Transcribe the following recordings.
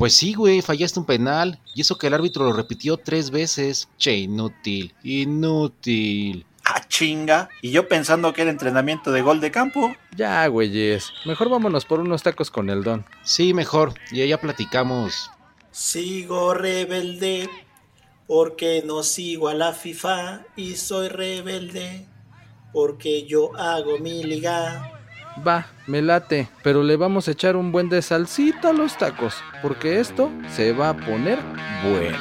Pues sí, güey, fallaste un penal. Y eso que el árbitro lo repitió tres veces. Che, inútil, inútil. Ah, chinga. Y yo pensando que era entrenamiento de gol de campo. Ya, güeyes. Mejor vámonos por unos tacos con el don. Sí, mejor. Y ya platicamos. Sigo rebelde porque no sigo a la FIFA y soy rebelde porque yo hago mi liga. Va, me late, pero le vamos a echar un buen de salsita a los tacos, porque esto se va a poner bueno.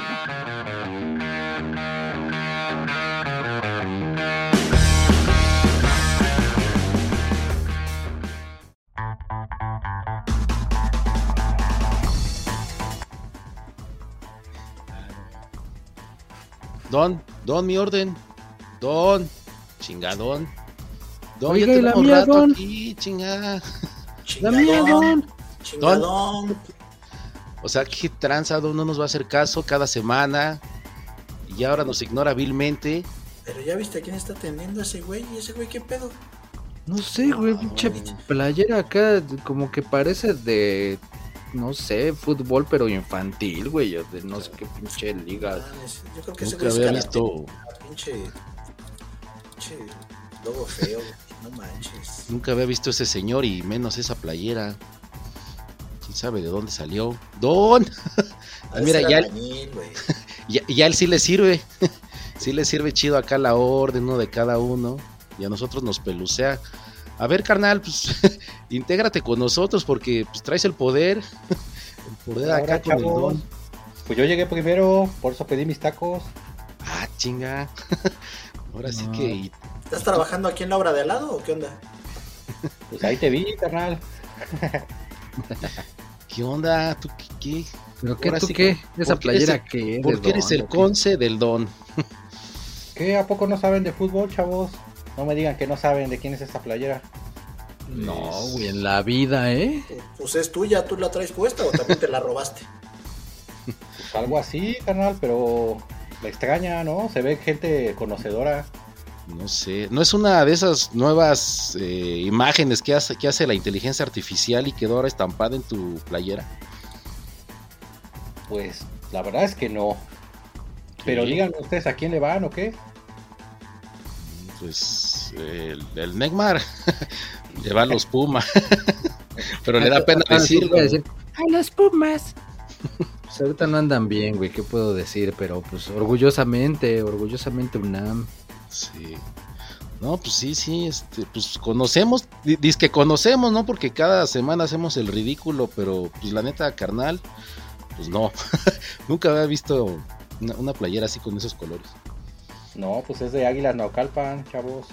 Don, don, mi orden. Don, chingadón. Don, Oiga, ya ¿y la mía, rato don? aquí, chinga. La mía, don. Chingadón. O sea, qué tranza, don, no nos va a hacer caso cada semana. Y ahora nos ignora vilmente. Pero ya viste a quién está atendiendo a ese güey. ¿Y ese güey qué pedo? No sé, güey, pinche playera acá como que parece de, no sé, fútbol, pero infantil, güey, de no sé qué pinche liga. Mames, Yo creo que ese Nunca güey es había visto, Pinche. Pinche. Logo feo, güey. No manches. nunca había visto ese señor y menos esa playera. ¿Quién sabe de dónde salió? Don. Ah, mira, ya, Albañil, güey. ya, ya él sí le sirve. sí le sirve chido acá la orden, uno de cada uno. Y a nosotros nos pelucea. A ver, carnal, pues intégrate con nosotros porque pues, traes el poder. el poder acá con el chavos. don. Pues yo llegué primero, por eso pedí mis tacos. Ah, chinga. Ahora sí que. ¿Estás trabajando aquí en la obra de al lado o qué onda? Pues ahí te vi, carnal. ¿Qué onda? ¿Tú qué? qué? ¿Pero qué, Ahora tú sí, qué? ¿Esa ¿por qué eres playera el- qué es? ¿Por qué eres el conce del don? ¿Qué? ¿A poco no saben de fútbol, chavos? No me digan que no saben de quién es esta playera. No, güey, en la vida, ¿eh? Pues es tuya, ¿tú la traes puesta o también te la robaste? Pues algo así, carnal, pero me extraña, ¿no? Se ve gente conocedora. No sé, no es una de esas nuevas eh, imágenes que hace, que hace la inteligencia artificial y quedó ahora estampada en tu playera. Pues la verdad es que no. Pero Sí. díganme ustedes a quién le van o qué. Pues el, el Neymar le va a los Puma, pero le da pena Ah, decirlo. decir, A los Pumas. Pues ahorita no andan bien, güey, ¿qué puedo decir? Pero pues orgullosamente, orgullosamente UNAM. Sí. No, pues sí, sí, este, pues conocemos, di- dice que conocemos, ¿no? Porque cada semana hacemos el ridículo, pero pues la neta, carnal, pues no. Nunca había visto una, una playera así con esos colores. No, pues es de Águilas Naucalpan, chavos.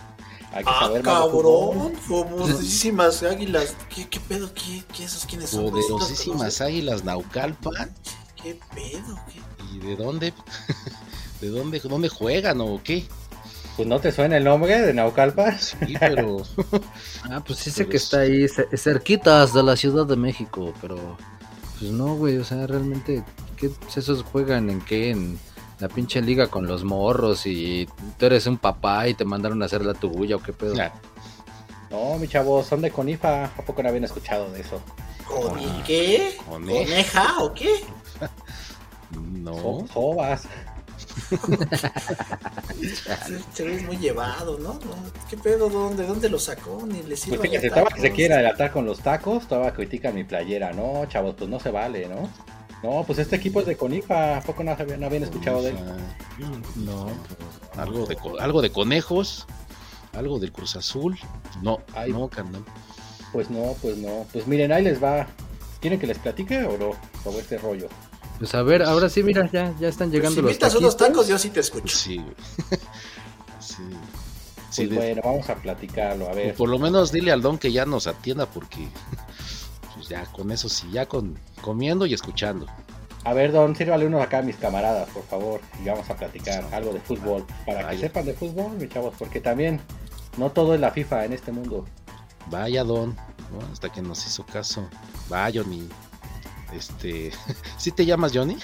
Hay que Ah, saber cabrón. Famosísimas águilas. ¿Qué, qué pedo? ¿Qué, qué esos quiénes son? Poderosísimas águilas Naucalpan. ¿Qué pedo? ¿Qué? ¿Y de dónde? ¿De dónde, dónde juegan o qué? Pues no te suena el nombre de Naucalpan. Sí, pero Ah, pues sí sé Pero que es- está ahí ce- cerquitas de la Ciudad de México, pero pues no, güey, o sea, realmente, ¿qué esos juegan en qué? En la pinche liga con los morros y tú eres un papá y te mandaron a hacer la tuya o qué pedo. Ah, No, mi chavo, son de Conifa. ¿A poco no habían escuchado de eso? ¿Con y qué? Cone- ¿Coneja o qué? no. So- sobas. Se ve muy llevado, ¿no? ¿Qué pedo? ¿Dónde, ¿Dónde lo sacó? Ni le Pues sirve. fíjate, estaba que se quiere adelantar con los tacos, todavía critica mi playera. No, chavos, pues no se vale, ¿no? No, pues este equipo es de Conifa. ¿A poco no, habían- no habían escuchado de él? No, pues, algo de, algo de conejos, algo del Cruz Azul. No, Ay. no, carnal. Pues no, pues no. Pues miren, ahí les va. ¿Quieren que les platique o no sobre este rollo? Pues a ver, ahora sí, mira, ya, ya están Pues llegando si los invitas unos tacos, yo sí te escucho. Sí, sí. Pues de- bueno, vamos a platicarlo. A ver, por lo menos dile al don que ya nos atienda porque pues ya con eso sí, ya con comiendo y escuchando. a ver, Don, sírvale uno acá a mis camaradas, por favor, y vamos a platicar algo de fútbol. Para que Vaya. sepan de fútbol, mis chavos, porque también no todo es la FIFA en este mundo. Vaya don, ¿no? hasta que nos hizo caso. Va Johnny. Este, ¿sí te llamas Johnny?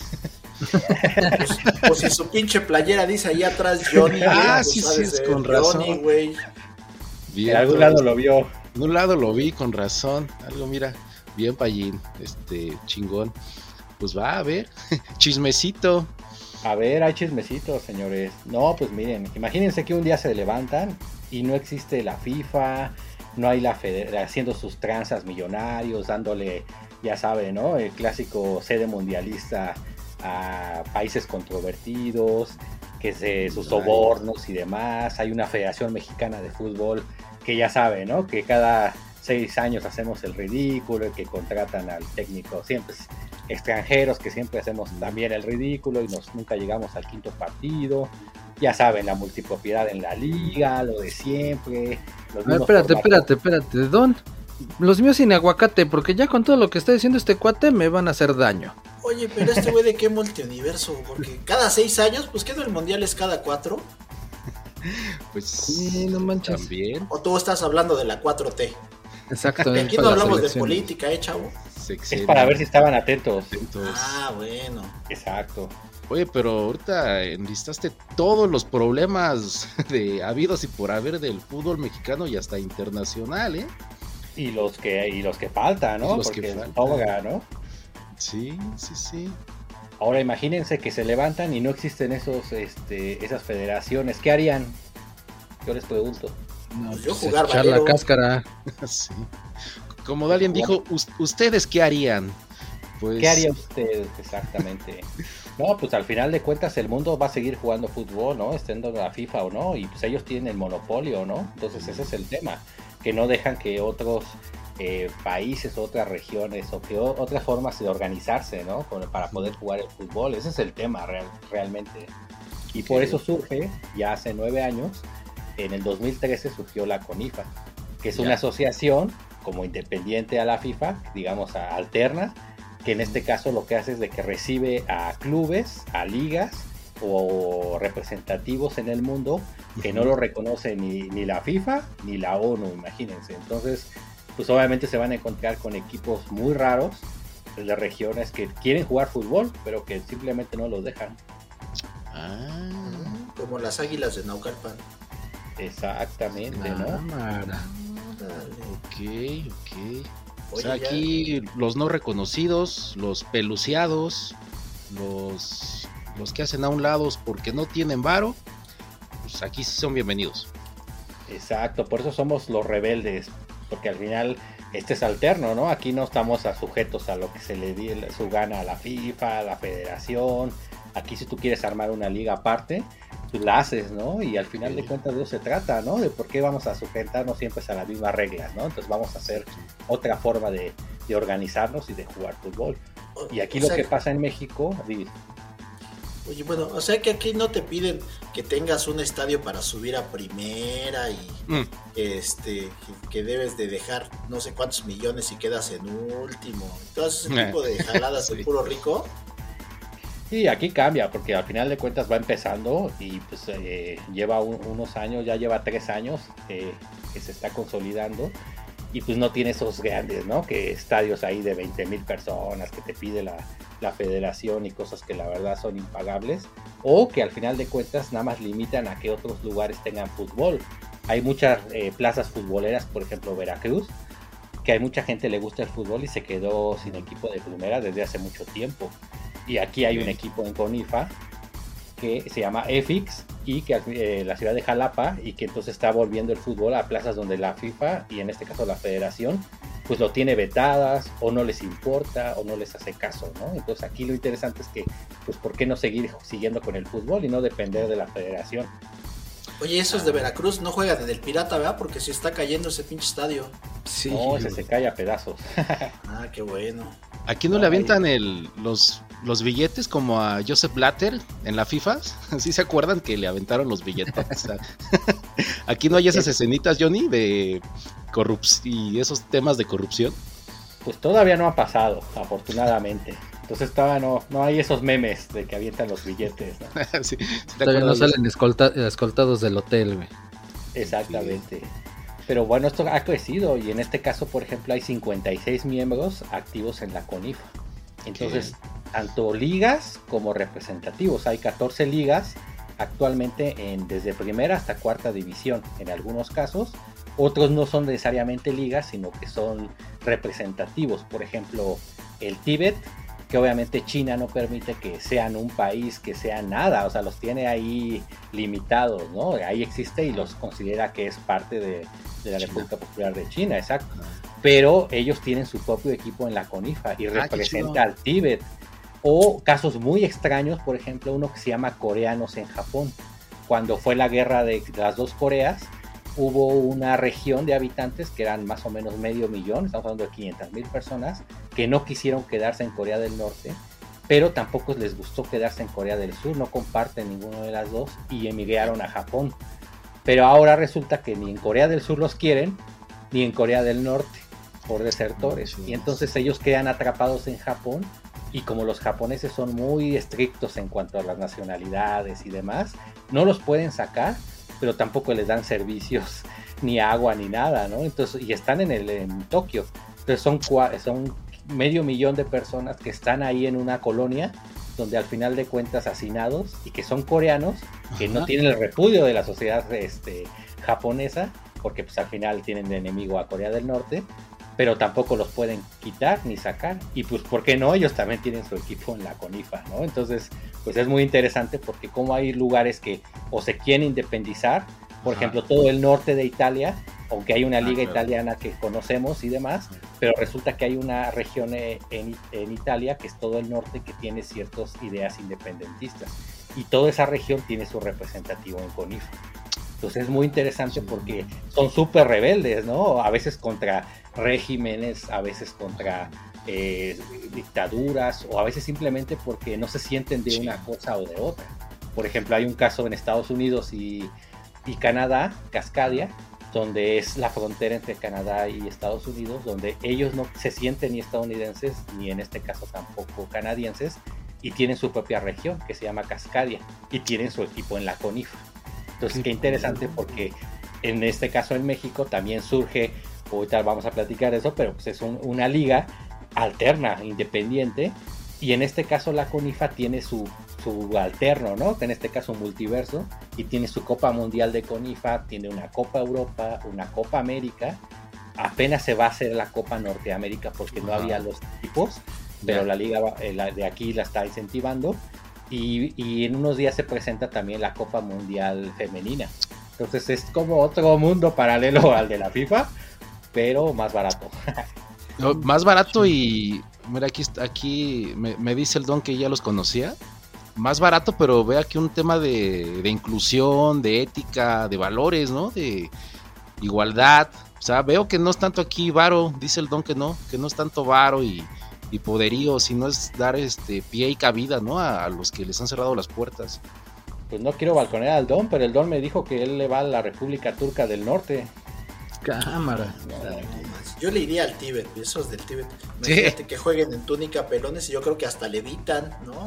Pues, pues si su pinche playera dice ahí atrás Johnny. güey, Ah, pues sí, sí, es con Johnny, razón. güey. Bien, en algún lado lo vio. En un lado lo vi con razón. Algo, mira, bien payín, este, chingón. Pues va a ver, chismecito. A ver, hay chismecitos, señores. No, pues miren, imagínense que un día se levantan y no existe la FIFA, no hay la fede- haciendo sus tranzas millonarios, dándole, ya saben, ¿no? El clásico sede mundialista a países controvertidos, que se, sus sobornos y demás. Hay una Federación Mexicana de Fútbol que ya sabe, ¿no? Que cada seis años hacemos el ridículo y que contratan al técnico siempre extranjeros que siempre hacemos también el ridículo y nos nunca llegamos al quinto partido. Ya saben, la multipropiedad en la liga, lo de siempre. los A ver, espérate, formatos. espérate, espérate. Don, los míos sin aguacate, porque ya con todo lo que está diciendo este cuate me van a hacer daño. Oye, pero este güey de qué multiuniverso, porque cada seis años, pues ¿qué el mundial es cada cuatro? Pues Sí, no manches. también. O tú estás hablando de la 4T. Exacto. Y aquí no hablamos de política, eh, chavo. Es para ver si estaban atentos. Ah, bueno. Exacto. Oye, pero ahorita enlistaste todos los problemas de habidos y por haber del fútbol mexicano y hasta internacional, ¿eh? Y los que, y los que faltan, ¿no? Los que Porque faltan. sobra, ¿no? Sí, sí, sí. Ahora imagínense que se levantan y no existen esos, este, esas federaciones. ¿Qué harían? Yo les pregunto. No, Pues yo pues, jugar echar la cáscara. sí. Como alguien dijo, "Us- ¿ustedes qué harían? Pues, ¿Qué harían ustedes exactamente? No, pues al final de cuentas el mundo va a seguir jugando fútbol, ¿no? Estando en la FIFA o no, y pues ellos tienen el monopolio, ¿no? Entonces ese es el tema, que no dejan que otros eh, países, otras regiones o que otras formas de organizarse, ¿no? Para poder jugar el fútbol, ese es el tema real- realmente. Y por eso surge, ya hace nueve años, en el 2013 surgió la CONIFA, que es Ya. una asociación como independiente a la FIFA, digamos, a- alterna, que en este caso lo que hace es de que recibe a clubes, a ligas o representativos en el mundo que no lo reconoce ni, ni la FIFA ni la ONU, imagínense. Entonces, pues obviamente se van a encontrar con equipos muy raros de regiones que quieren jugar fútbol, pero que simplemente no los dejan. Ah, Como las águilas de Naucalpan. Exactamente, ¿no? Ok, ok. O Oye, sea, ya- aquí los no reconocidos, los peluciados, los, los que hacen a un lado porque no tienen varo, pues aquí sí son bienvenidos. Exacto, por eso somos los rebeldes, porque al final este es alterno, ¿no? Aquí no estamos a sujetos a lo que se le di su gana a la FIFA, a la federación. Aquí si tú quieres armar una liga aparte, pues la haces, ¿no? Y al final de cuentas de eso se trata, ¿no? De por qué vamos a sujetarnos siempre a las mismas reglas, ¿no? Entonces vamos a hacer otra forma de, de organizarnos y de jugar fútbol. Y aquí O lo sea, que pasa en México, Oye, bueno, o sea que aquí no te piden que tengas un estadio para subir a primera y Mm, este que, debes de dejar no sé cuántos millones y quedas en último. Todo ese tipo de jaladas Sí. de puro rico. Sí, aquí cambia, porque al final de cuentas va empezando y pues eh, lleva un- unos años, ya lleva tres años eh, que se está consolidando y pues no tiene esos grandes, ¿no? Que estadios ahí de 20 mil personas que te pide la, la federación y cosas que la verdad son impagables o que al final de cuentas nada más limitan a que otros lugares tengan fútbol. Hay muchas eh, plazas futboleras, por ejemplo Veracruz, que hay mucha gente le gusta el fútbol y se quedó sin equipo de primera desde hace mucho tiempo. Y aquí hay un equipo en Conifa que se llama EFIX y que eh, la ciudad de Jalapa y que entonces está volviendo el fútbol a plazas donde la FIFA y en este caso la federación pues lo tiene vetadas o no les importa o no les hace caso, ¿no? Entonces aquí lo interesante es que pues por qué no seguir siguiendo con el fútbol y no depender de la federación. Oye, esos de Veracruz no juegan en el Pirata, ¿verdad? Porque se está cayendo ese pinche estadio. Sí, no, ese se cae a pedazos. Ah, qué bueno. Aquí no le avientan el, los, los billetes como a Joseph Blatter en la FIFA. ¿Sí se acuerdan que le aventaron los billetes? O sea, Aquí no hay esas escenitas, Johnny, de corrupción y esos temas de corrupción. Pues todavía no ha pasado, afortunadamente. Entonces todavía no, no hay esos memes de que avientan los billetes, ¿no? Sí, ¿sí te Todavía no salen escolta- escoltados del hotel, güey. Exactamente. Pero bueno, esto ha crecido y en este caso, por ejemplo, hay 56 miembros activos en la CONIFA. Entonces, tanto ligas como representativos. Hay 14 ligas actualmente en, desde primera hasta cuarta división en algunos casos. Otros no son necesariamente ligas, sino que son representativos. Por ejemplo, el Tíbet, que obviamente China no permite que sean un país, que sean nada, o sea, los tiene ahí limitados, ¿no? Ahí existe y los considera que es parte de, de la China. República Popular de China, exacto. Pero ellos tienen su propio equipo en la CONIFA y Ah, representa al Tíbet. O casos muy extraños, por ejemplo, uno que se llama coreanos en Japón. Cuando fue la guerra de las dos Coreas, hubo una región de habitantes que eran más o menos medio millón, estamos hablando de 500 mil personas, que no quisieron quedarse en Corea del Norte, pero tampoco les gustó quedarse en Corea del Sur, no comparten ninguna de las dos y emigraron a Japón. Pero ahora resulta que ni en Corea del Sur los quieren, ni en Corea del Norte, por desertores. Y entonces ellos quedan atrapados en Japón y como los japoneses son muy estrictos en cuanto a las nacionalidades y demás, no los pueden sacar, pero tampoco les dan servicios ni agua ni nada, ¿no? Entonces, y están en el en Tokio. Entonces son, son medio millón de personas que están ahí en una colonia donde al final de cuentas hacinados y que son coreanos, que no Ajá. tienen el repudio de la sociedad este, japonesa, porque pues al final tienen de enemigo a Corea del Norte, pero tampoco los pueden quitar ni sacar. Y pues, ¿por qué no? Ellos también tienen su equipo en la CONIFA, ¿no? Entonces, pues es muy interesante porque como hay lugares que o se quieren independizar, por Ajá. ejemplo, todo el norte de Italia, aunque hay una Ah, liga italiana que conocemos y demás, pero resulta que hay una región eh, en, en Italia, que es todo el norte, que tiene ciertas ideas independentistas. Y toda esa región tiene su representativo en CONIFA. Entonces es muy interesante porque son súper rebeldes, ¿no? A veces contra regímenes, a veces contra eh, dictaduras, o a veces simplemente porque no se sienten de una cosa o de otra. Por ejemplo, hay un caso en Estados Unidos y, y Canadá, Cascadia, donde es la frontera entre Canadá y Estados Unidos, donde ellos no se sienten ni estadounidenses, ni en este caso tampoco canadienses, y tienen su propia región que se llama Cascadia, y tienen su equipo en la CONIFA. Entonces, Qué qué interesante porque en este caso en México también surge, ahorita vamos a platicar eso, pero pues es un- una liga alterna, independiente, y en este caso la CONIFA tiene su, su alterno, ¿no? En este caso multiverso, y tiene su Copa Mundial de CONIFA, tiene una Copa Europa, una Copa América, apenas se va a hacer la Copa Norteamérica porque no había los equipos, pero Ya. la liga eh, la de aquí la está incentivando, y, y en unos días se presenta también la Copa Mundial Femenina. Entonces es como otro mundo paralelo al de la FIFA, pero más barato. Más barato y. Mira, aquí, aquí me, dice el don que ya los conocía. Más barato, pero ve aquí un tema de inclusión, de ética, de valores, ¿no? De igualdad. O sea, veo que no es tanto aquí varo, dice el don que no, que no es tanto varo y, y poderío, sino es dar este pie y cabida, ¿no? A, a los que les han cerrado las puertas. Pues no quiero balconear al Don, pero el Don me dijo que él le va a la República Turca del Norte. Cámara. Yo le iría al Tíbet, esos del Tíbet. Sí. Que jueguen en túnica pelones y yo creo que hasta levitan. No, no.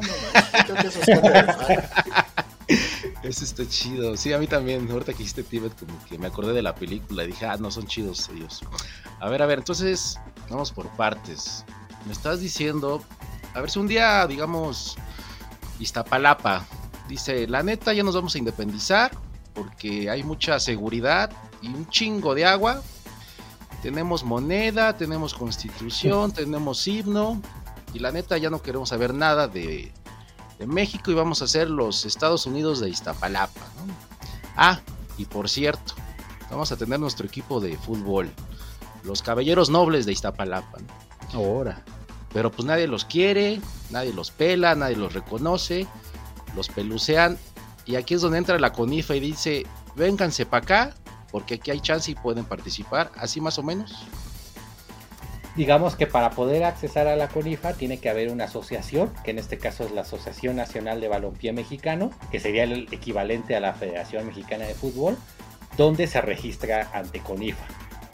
Yo creo que rifar. Eso está chido. Sí, a mí también. Ahorita que hiciste Tibet, como que me acordé de la película y dije, ah, no, son chidos ellos. A ver, a ver, entonces, vamos por partes. Me estás diciendo, a ver si un día, digamos, Iztapalapa dice, la neta, ya nos vamos a independizar porque hay mucha seguridad y un chingo de agua. Tenemos moneda, tenemos constitución, tenemos himno y la neta ya no queremos saber nada de, de México y vamos a ser los Estados Unidos de Iztapalapa. ¿no? Ah, y por cierto, vamos a tener nuestro equipo de fútbol, los Caballeros Nobles de Iztapalapa. ¿no? Ahora. Pero pues nadie los quiere, nadie los pela, nadie los reconoce, los pelucean. Y aquí es donde entra la CONIFA y dice, vénganse para acá, porque aquí hay chance y pueden participar, así más o menos. digamos que para poder accesar a la CONIFA tiene que haber una asociación, que en este caso es la Asociación Nacional de Balompié Mexicano, que sería el equivalente a la Federación Mexicana de Fútbol, donde se registra ante CONIFA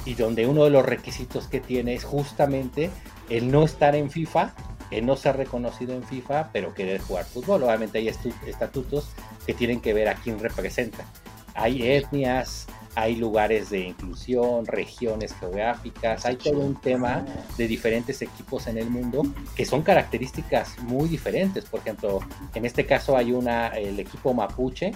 y donde uno de los requisitos que tiene es justamente el no estar en FIFA, el no ser reconocido en FIFA, pero querer jugar fútbol. Obviamente hay estatutos que tienen que ver a quién representa. Hay etnias, hay lugares de inclusión, regiones geográficas, hay todo un tema de diferentes equipos en el mundo que son características muy diferentes. Por ejemplo, en este caso hay una, el equipo mapuche,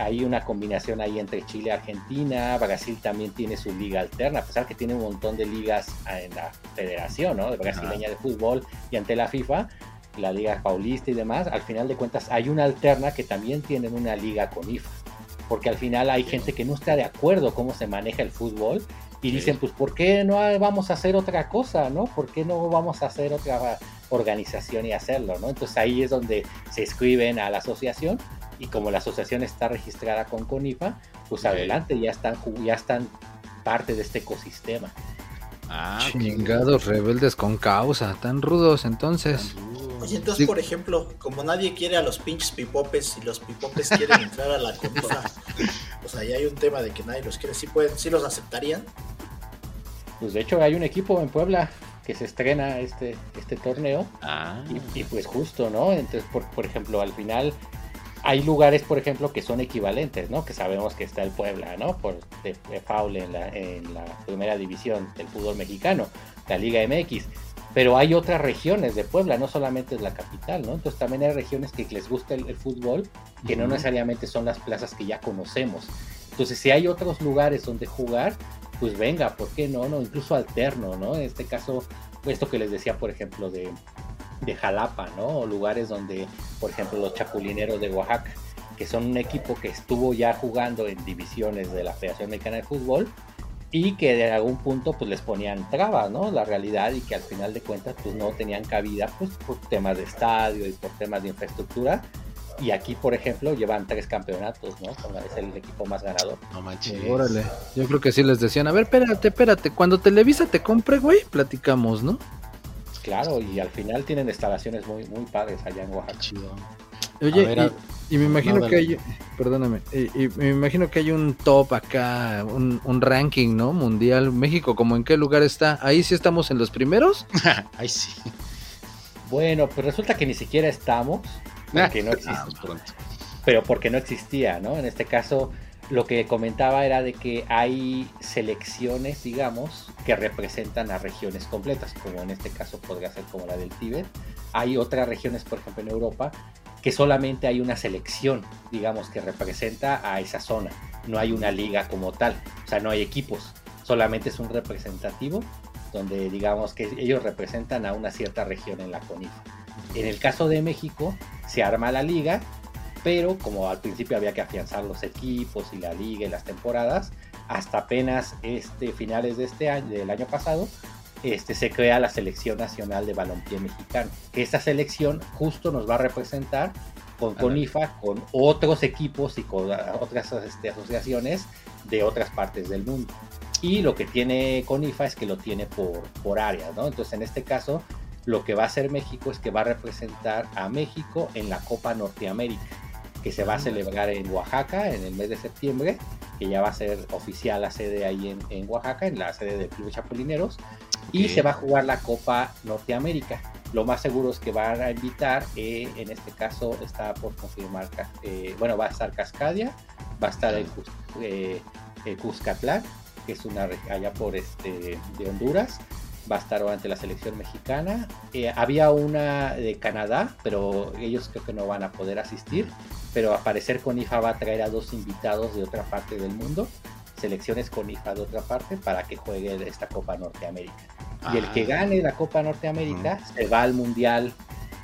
hay una combinación ahí entre Chile y Argentina, Brasil también tiene su liga alterna, a pesar que tiene un montón de ligas en la federación, ¿no? De brasileña de fútbol y ante la FIFA, la liga paulista y demás, al final de cuentas hay una alterna que también tiene una liga con IFA porque al final hay gente que no está de acuerdo cómo se maneja el fútbol y dicen, pues, ¿por qué no vamos a hacer otra cosa, no? ¿Por qué no vamos a hacer otra organización y hacerlo, no? Entonces ahí es donde se escriben a la asociación y como la asociación está registrada con CONIFA, pues adelante, ya están, ya están parte de este ecosistema. Ah, Chingados rebeldes con causa, tan rudos entonces. Oye, entonces, por ejemplo, como nadie quiere a los pinches pipopes y los pipopes quieren entrar a la CONIFA, pues ahí hay un tema de que nadie los quiere. ¿Sí, pueden, sí los aceptarían? Pues de hecho hay un equipo en Puebla que se estrena este, este torneo. Ah. Y, pues justo, ¿no? Entonces, por, por ejemplo, al final hay lugares, por ejemplo, que son equivalentes, ¿no? Que sabemos que está el Puebla, ¿no? Por de, en la, en la primera división del fútbol mexicano, la Liga MX pero hay otras regiones de Puebla, no solamente es la capital, ¿no? Entonces también hay regiones que les gusta el, fútbol, que no necesariamente son las plazas que ya conocemos. Entonces, si hay otros lugares donde jugar, pues venga, ¿por qué no? no? Incluso alterno, ¿no? En este caso, esto que les decía, por ejemplo, de, de Jalapa, ¿no? O lugares donde, por ejemplo, los chapulineros de Oaxaca, que son un equipo que estuvo ya jugando en divisiones de la Federación Mexicana de Fútbol, y que de algún punto pues les ponían trabas, ¿no? La realidad y que al final de cuentas pues no tenían cabida pues por temas de estadio y por temas de infraestructura. Y aquí, por ejemplo, llevan tres campeonatos, ¿no? Es el equipo más ganador. No manches. Órale. Yo creo que sí les decían, a ver, espérate, espérate, cuando Televisa te compre, güey, platicamos, ¿no? Claro, y al final tienen instalaciones muy, muy padres allá en Oaxaca. Chido. Oye, y, me imagino que hay, perdóname, y, me imagino que hay un top acá, un, ranking, ¿no? Mundial. México, ¿como en qué lugar está? Ahí sí estamos en los primeros. Ahí sí. Bueno, pues resulta que ni siquiera estamos, porque no existe. Pero porque no existía, ¿no? En este caso, lo que comentaba era de que hay selecciones, digamos, que representan a regiones completas, como en este caso podría ser como la del Tíbet. Hay otras regiones, por ejemplo, en Europa, que solamente hay una selección, digamos, que representa a esa zona. No hay una liga como tal, o sea, no hay equipos, solamente es un representativo donde digamos que ellos representan a una cierta región en la CONIFA. En el caso de México, se arma la liga, pero como al principio había que afianzar los equipos y la liga y las temporadas, hasta apenas este finales de este año, del año pasado, este, se crea la Selección Nacional de Balompié Mexicano. Esta selección justo nos va a representar con CONIFA, con otros equipos y con otras este, asociaciones de otras partes del mundo. Y lo que tiene CONIFA es que lo tiene por, por áreas, ¿no? Entonces, en este caso, lo que va a hacer México es que va a representar a México en la Copa Norteamérica, que se va a celebrar en Oaxaca en el mes de septiembre, que ya va a ser oficial la sede ahí en, en Oaxaca, en la sede del Club Chapulineros y se va a jugar la Copa Norteamérica. Lo más seguro es que van a invitar, eh, en este caso está por confirmar, eh, bueno, va a estar Cascadia, va a estar en eh, Cuscatlán, que es una allá por este de Honduras, va a estar ante la selección mexicana. había una de Canadá, pero ellos creo que no van a poder asistir, pero a parecer con IFA va a traer a dos invitados de otra parte del mundo selecciones con IFA de otra parte para que juegue esta Copa Norteamérica y el que ah. gane la Copa Norteamérica se va al Mundial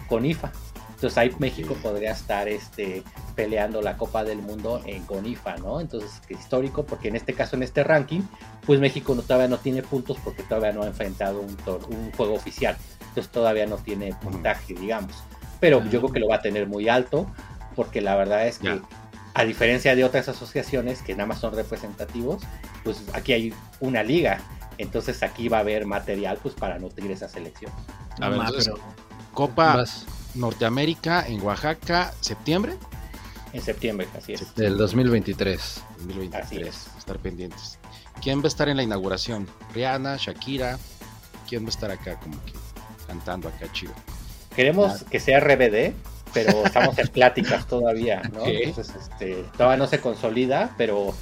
con IFA. Entonces ahí México podría estar este, peleando la Copa del Mundo en, con IFA, ¿no? Entonces, es histórico, porque en este caso, en este ranking, pues México no, todavía no tiene puntos porque todavía no ha enfrentado un, un juego oficial. Entonces todavía no tiene puntaje, digamos. Pero yo creo que lo va a tener muy alto, porque la verdad es que, a diferencia de otras asociaciones que nada más son representativos, pues aquí hay una liga Entonces aquí va a haber material pues para nutrir esa selección. A ver, Ma, entonces, pero Copa vas Norteamérica en Oaxaca, septiembre En septiembre, así es. del 2023. 2023. Así es. Estar pendientes. ¿Quién va a estar en la inauguración? Rihanna, Shakira. ¿Quién va a estar acá como que cantando acá chido? Queremos que sea RBD, pero estamos en pláticas todavía, ¿no? Entonces, este, todavía no se consolida, pero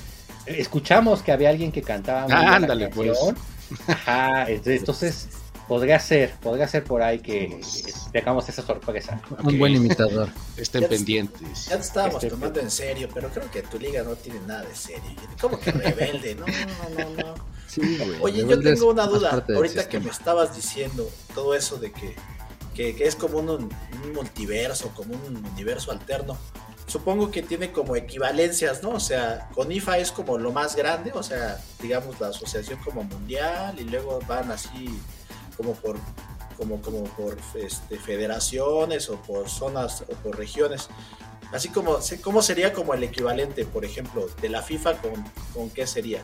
escuchamos que había alguien que cantaba muy Ah, ándale, pues. Ajá, entonces, podría ser, podría ser por ahí que tengamos esa sorpresa. Un Ok. buen imitador. Estén Ya te- pendientes. Ya te estábamos Este, tomando en serio, pero creo que tu liga no tiene nada de serio. ¿Cómo que rebelde? No, no, no, no. Sí, güey. Oye, yo tengo una duda. Ahorita que me estabas diciendo todo eso de que, que, que es como un, un multiverso, como un universo alterno. Supongo que tiene como equivalencias, ¿no? O sea, con IFA es como lo más grande, o sea, digamos la asociación como mundial y luego van así como por como, como por este, federaciones o por zonas o por regiones. Así como, ¿cómo sería como el equivalente, por ejemplo, de la FIFA con, con qué sería?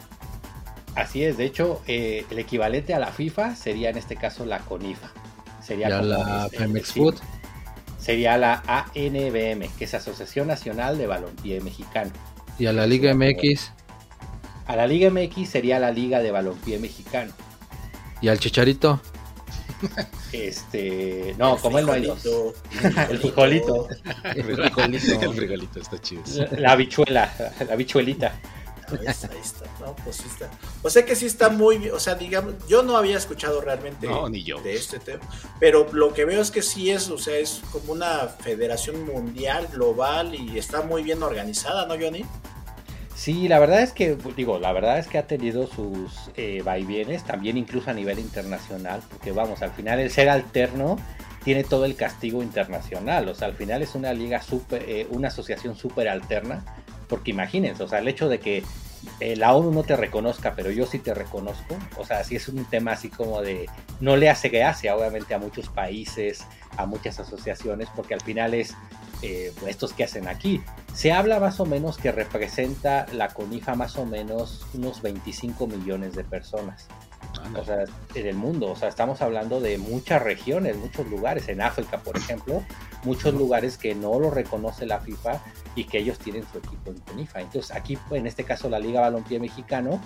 Así es, de hecho, eh, el equivalente a la FIFA sería en este caso la CONIFA. Sería como, la este, Femex Food. Sería la ANBM, que es Asociación Nacional de Balompié Mexicano. Y a la Liga MX. A la Liga MX sería la Liga de Balompié Mexicano. Y al Chicharito. Este, no, El como él no hay dos. frijolito, El frijolito. El frijolito, el frijolito está chido. La habichuela, la habichuelita. Ahí está, ahí está. No, pues sí está. O sea que sí está muy bien. O sea, digamos, yo no había escuchado realmente No, ni yo. de este tema. Pero lo que veo es que sí es, o sea, es como una federación mundial, global y está muy bien organizada, ¿no, Johnny? Sí, la verdad es que, digo, la verdad es que ha tenido sus eh, vaivienes, también incluso a nivel internacional, porque vamos, al final el ser alterno tiene todo el castigo internacional, o sea, al final es una liga súper, eh, una asociación súper alterna, porque imagínense, o sea, el hecho de que eh, la ONU no te reconozca, pero yo sí te reconozco, o sea, sí es un tema así como de, no le hace gracia, obviamente, a muchos países, a muchas asociaciones, porque al final es eh, estos que hacen aquí. Se habla más o menos que representa la CONIFA más o menos unos 25 millones de personas. O sea, en el mundo, o sea, estamos hablando de muchas regiones, muchos lugares, en África, por ejemplo, muchos lugares que no lo reconoce la FIFA y que ellos tienen su equipo en CONIFA. Entonces, aquí, en este caso, la Liga Balompié Mexicano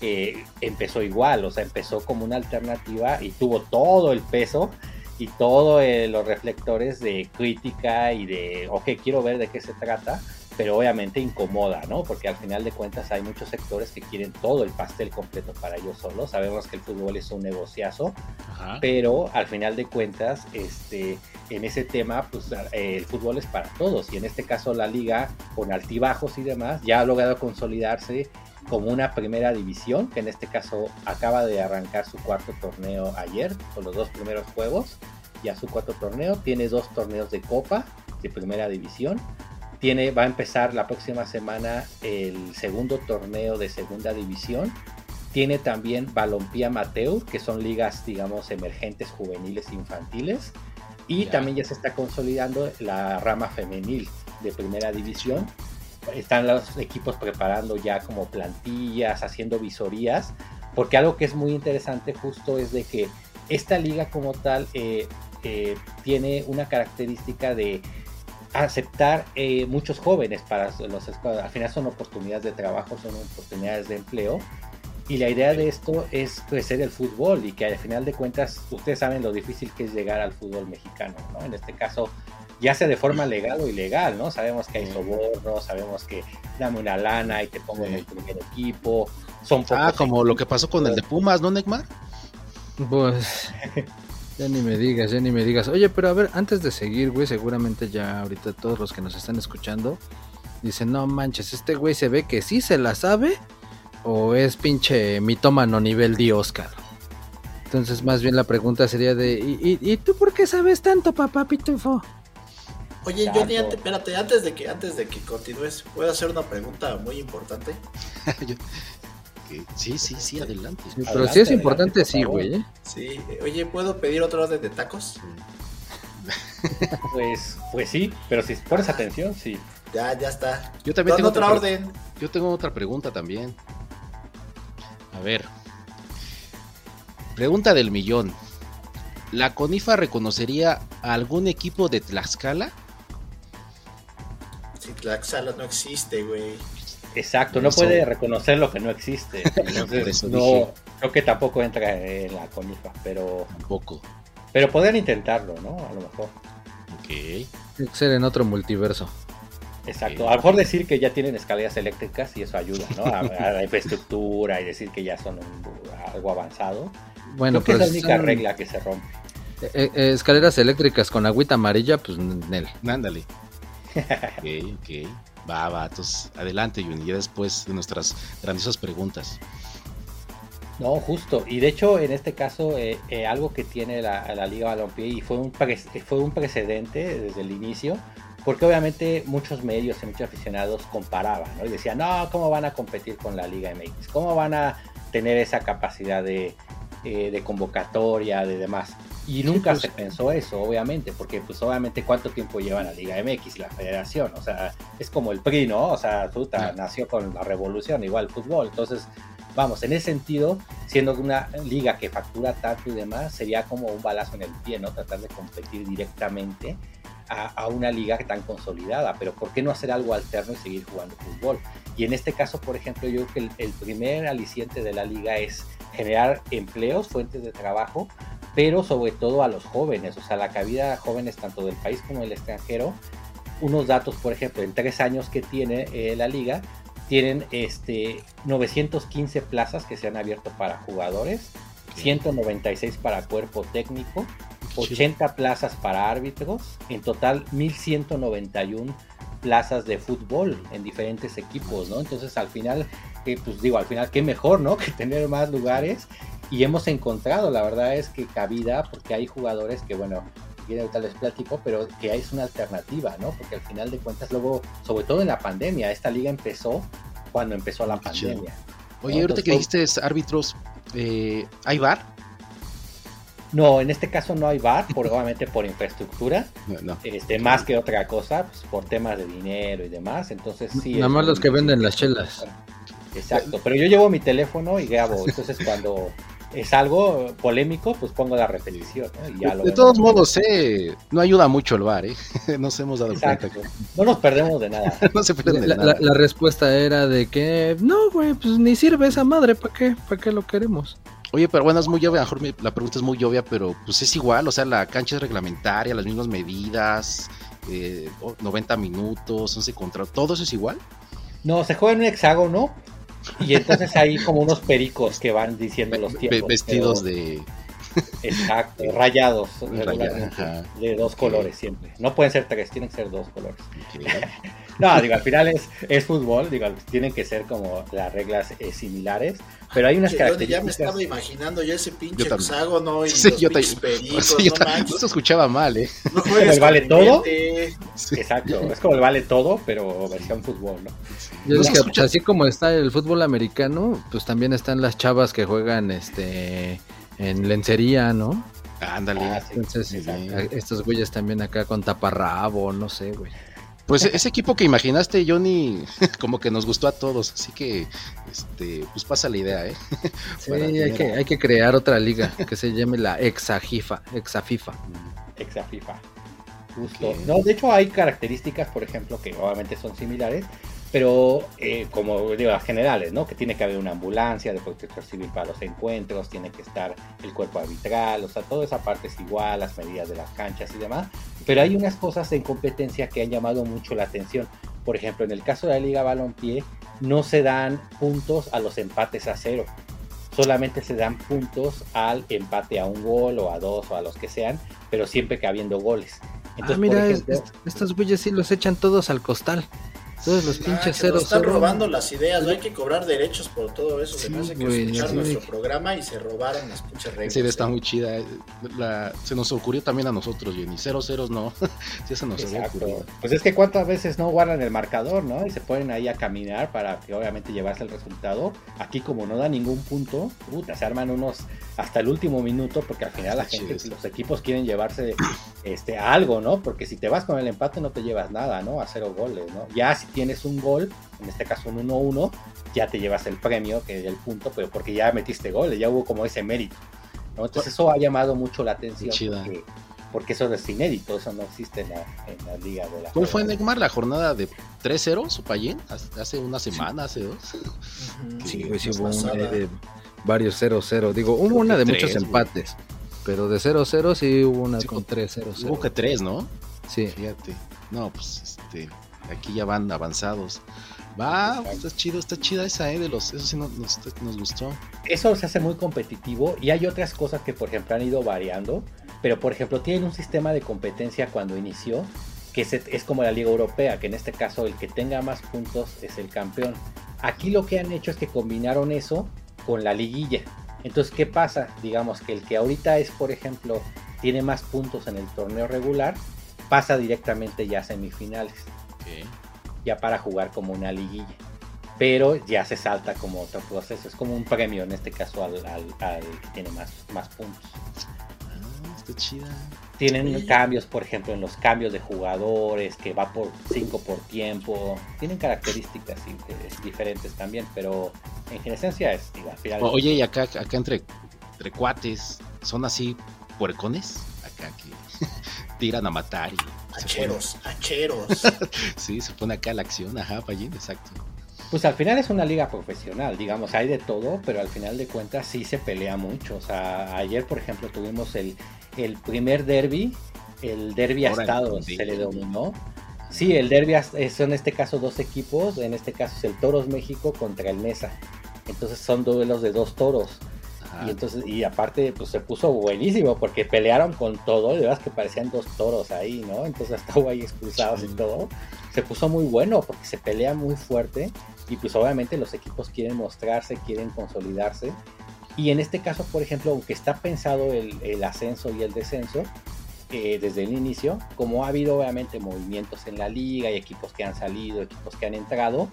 eh, empezó igual, o sea, empezó como una alternativa y tuvo todo el peso y todos eh, los reflectores de crítica y de, ok, quiero ver de qué se trata, pero obviamente incomoda, ¿no? Porque al final de cuentas hay muchos sectores que quieren todo el pastel completo para ellos solos. Sabemos que el fútbol es un negociazo, Ajá. pero al final de cuentas, este, en ese tema, pues eh, el fútbol es para todos y en este caso la liga, con altibajos y demás, ya ha logrado consolidarse como una primera división, que en este caso acaba de arrancar su cuarto torneo ayer, con los dos primeros juegos, ya su cuarto torneo, tiene dos torneos de copa de primera división, tiene, va a empezar la próxima semana el segundo torneo de segunda división, tiene también Balompié Amateur, que son ligas, digamos, emergentes, juveniles, infantiles, y también ya se está consolidando la rama femenil de primera división, están los equipos preparando ya como plantillas, haciendo visorías, porque algo que es muy interesante justo es de que esta liga como tal eh, eh, tiene una característica de aceptar eh, muchos jóvenes para los. Al final son oportunidades de trabajo, son oportunidades de empleo. Y la idea de esto es crecer el fútbol y que al final de cuentas ustedes saben lo difícil que es llegar al fútbol mexicano, ¿no? En este caso, ya sea de forma legal o ilegal, ¿no? Sabemos que hay sobornos, sabemos que dame una lana y te pongo en el primer equipo. Son Ah, pocos como lo que pasó con el de Pumas, ¿no, Neymar? Pues. Ya ni me digas, ya ni me digas. Oye, pero a ver, antes de seguir, güey, seguramente ya ahorita todos los que nos están escuchando dicen: No manches, este güey se ve que sí se la sabe o es pinche mitómano nivel D Oscar. Entonces, más bien la pregunta sería de: ¿Y, y, y tú por qué sabes tanto, papá Pitufo? Oye, Exacto. Johnny, ante- espérate, antes de que antes de que continúes, puedo hacer una pregunta muy importante. Yo- Sí, sí, sí, adelante. Sí, pero Adelante, si es importante, por sí, güey. ¿eh? Sí, oye, ¿puedo pedir otro orden de tacos? Pues, pues sí, pero si pones atención, sí. Ya, ya está. Yo también tengo otra otra, orden. Yo tengo otra pregunta también. A ver. Pregunta del millón. ¿La CONIFA reconocería a algún equipo de Tlaxcala? Tlaxcala no existe, güey. Exacto, no Eso- puede reconocer lo que no existe. Entonces, no, dije. creo que tampoco entra en la CONIFA, pero, Tampoco. pero podrían intentarlo, ¿no? A lo mejor. Ok. Tiene que ser en otro multiverso. Exacto. Ok. A lo mejor decir que ya tienen escaleras eléctricas y eso ayuda, ¿no? A, a la infraestructura y decir que ya son un- algo avanzado. Bueno, creo que es pero la única son, regla que se rompe. eh, eh, escaleras eléctricas con agüita amarilla, pues Nel. Ándale. Ok, ok. Va, va. Entonces, adelante, Juni. Después de nuestras grandiosas preguntas. No, justo. Y de hecho, en este caso, eh, eh, algo que tiene la, la Liga Balompié y fue un, fue un precedente desde el inicio, porque obviamente muchos medios y muchos aficionados comparaban, ¿no? Y decían, no, ¿cómo van a competir con la Liga MX? ¿Cómo van a tener esa capacidad de, eh, de convocatoria, de demás? Y nunca pues. se pensó eso, obviamente, porque pues obviamente cuánto tiempo lleva la Liga MX, la federación, o sea, es como el PRI, ¿no? O sea, puta, nació con la revolución, igual el fútbol, entonces vamos, en ese sentido, siendo una liga que factura tanto y demás, sería como un balazo en el pie, ¿no? Tratar de competir directamente a, a una liga tan consolidada, pero ¿por qué no hacer algo alterno y seguir jugando fútbol? Y en este caso, por ejemplo, yo creo que el, el primer aliciente de la liga es generar empleos, fuentes de trabajo, pero sobre todo a los jóvenes, o sea, la cabida a jóvenes tanto del país como del extranjero. Unos datos, por ejemplo, en tres años que tiene eh, la liga, tienen este 915 plazas que se han abierto para jugadores, 196 para cuerpo técnico, Qué chido. 80 plazas para árbitros, en total 1191 plazas de fútbol en diferentes equipos, ¿no? Entonces al final, eh, pues digo, al final qué mejor, ¿no? Que tener más lugares y hemos encontrado, la verdad es que cabida, porque hay jugadores que, bueno, quieren ahorita les platico, pero que es una alternativa, ¿no? Porque al final de cuentas luego, sobre todo en la pandemia, esta liga empezó cuando empezó la pandemia. Oye, No, ahorita que dijiste árbitros, eh, ¿hay bar? No, en este caso no hay bar, por, obviamente por infraestructura, No, no. este, más que otra cosa, pues, por temas de dinero y demás. Entonces sí. Nada más los que venden las chelas. Exacto, pero yo llevo mi teléfono y grabo. Entonces cuando es algo polémico, pues pongo la repetición. ¿no? Y ya De, lo de todos modos, eh, no ayuda mucho el bar, ¿eh? Nos hemos dado Exacto. cuenta No nos perdemos de nada. no se pierde de La, nada. la- la respuesta era de que no, güey, pues ni sirve esa madre, ¿para qué? ¿Para qué lo queremos? Oye, pero bueno, es muy obvia, a lo mejor me- la pregunta es muy obvia, pero pues es igual, o sea, la cancha es reglamentaria, las mismas medidas, eh, o- 90 minutos, 11 contra, todo eso es igual. No, se juega en un hexágono y entonces hay como unos pericos que van diciendo los tiempos. vestidos pero- de... Exacto, rayados, de dos colores siempre. No pueden ser tres, tienen que ser dos colores. No, digo, al final es, es fútbol, digo, tienen que ser como las reglas eh, similares, pero hay unas Che, yo ya me características. estaba imaginando yo ese pinche Yo hexágono y Sí, los yo pericos, Sí, yo no se escuchaba mal, ¿eh? no ¿El vale todo? Sí. Exacto, es como el vale todo, pero versión fútbol, ¿no? Yo No escucha- pues, así como está el fútbol americano, pues también están las chavas que juegan este en lencería, ¿no? Ándale. Ah, sí, Entonces, estos güeyes también acá con taparrabo, no sé, güey. Pues ese equipo que imaginaste, Johnny, como que nos gustó a todos, así que, este, pues pasa la idea, ¿eh? Sí, hay que, hay que crear otra liga que se llame la Exafifa, Exafifa. Exa FIFA. Justo. Ok. No, de hecho hay características, por ejemplo, que obviamente son similares, pero eh, como digo, las generales, ¿no? Que tiene que haber una ambulancia de protección civil para los encuentros, tiene que estar el cuerpo arbitral, o sea, toda esa parte es igual, las medidas de las canchas y demás, pero hay unas cosas en competencia que han llamado mucho la atención. Por ejemplo, en el caso de la Liga Balompié, no se dan puntos a los empates a cero. Solamente se dan puntos al empate a un gol o a dos o a los que sean, pero siempre que habiendo goles. Entonces, ah, mira, por es- estos güeyes sí los echan todos al costal. Todos los Ah, pinches nos ceros. están cero. robando las ideas, no hay que cobrar derechos por todo eso. Se Sí, me hace que así nuestro programa y se robaron las pinches reglas. Esa idea está muy chida. eh. La- se nos ocurrió también a nosotros, Jenny. Cero ceros no. sí, se nos había ocurrido. Pues es que cuántas veces no guardan el marcador, ¿no? Y se ponen ahí a caminar para que obviamente llevarse el resultado. Aquí como no da ningún punto, puta, se arman unos hasta el último minuto porque al final la gente, chido los equipos quieren llevarse este algo, ¿no? Porque si te vas con el empate no te llevas nada, ¿no? A cero goles, ¿no? Ya si tienes un gol, en este caso un 1-1, ya te llevas el premio, que es el punto, pero porque ya metiste goles, ya hubo como ese mérito. ¿no? Entonces eso ha llamado mucho la atención. Porque, porque eso es inédito, eso no existe en la, en la liga de la ¿Cuál fue, Neymar, la jornada de 3-0, Supayén? Hace hace una semana, hace dos. Sí, Sí, güey, sí hubo una de varios 0-0. Digo, hubo una de tres, muchos güey. empates, pero de 0-0 sí hubo una Sí, con 3-0. Hubo que tres, ¿no? Sí, Fíjate. No, pues este, aquí ya van avanzados. Va, está chido, está chida esa, ¿eh? De los, eso sí nos, nos, nos gustó. eso se hace muy competitivo y hay otras cosas que por ejemplo han ido variando, pero por ejemplo tienen un sistema de competencia cuando inició que es, es como la Liga Europea, que en este caso el que tenga más puntos es el campeón. Aquí lo que han hecho es que combinaron eso con la liguilla. Entonces, ¿qué pasa? Digamos que el que ahorita es, por ejemplo, tiene más puntos en el torneo regular, pasa directamente ya a semifinales ya para jugar como una liguilla. Pero ya se salta como otro proceso. Es como un premio en este caso al, al- al que tiene más, más puntos. Ah, está chida. Tienen Sí. cambios, por ejemplo, en los cambios de jugadores, que va por 5 por tiempo. Tienen características eh, diferentes también, pero en esencia es, digo, al final- O- Oye, y acá, acá entre, entre cuates, ¿son así puercones? Acá que tiran a matar y Hacheros, hacheros. sí, se pone acá la acción, ajá, Payín, exacto. Pues al final es una liga profesional, digamos, hay de todo, pero al final de cuentas sí se pelea mucho. O sea, ayer, por ejemplo, tuvimos el, el primer derby, el derby a estados, se le dominó. Sí, el derby a- eh, son en este caso dos equipos, en este caso es el Toros México contra el Mesa. Entonces son duelos de dos toros. Ajá. Y entonces, y aparte, pues se puso buenísimo porque pelearon con todo, de verdad que parecían dos toros ahí, ¿no? Entonces hubo ahí expulsados Sí. y todo. Se puso muy bueno porque se pelea muy fuerte y pues obviamente los equipos quieren mostrarse, quieren consolidarse. Y en este caso, por ejemplo, aunque está pensado el, el ascenso y el descenso eh, desde el inicio, como ha habido obviamente movimientos en la liga y equipos que han salido, equipos que han entrado,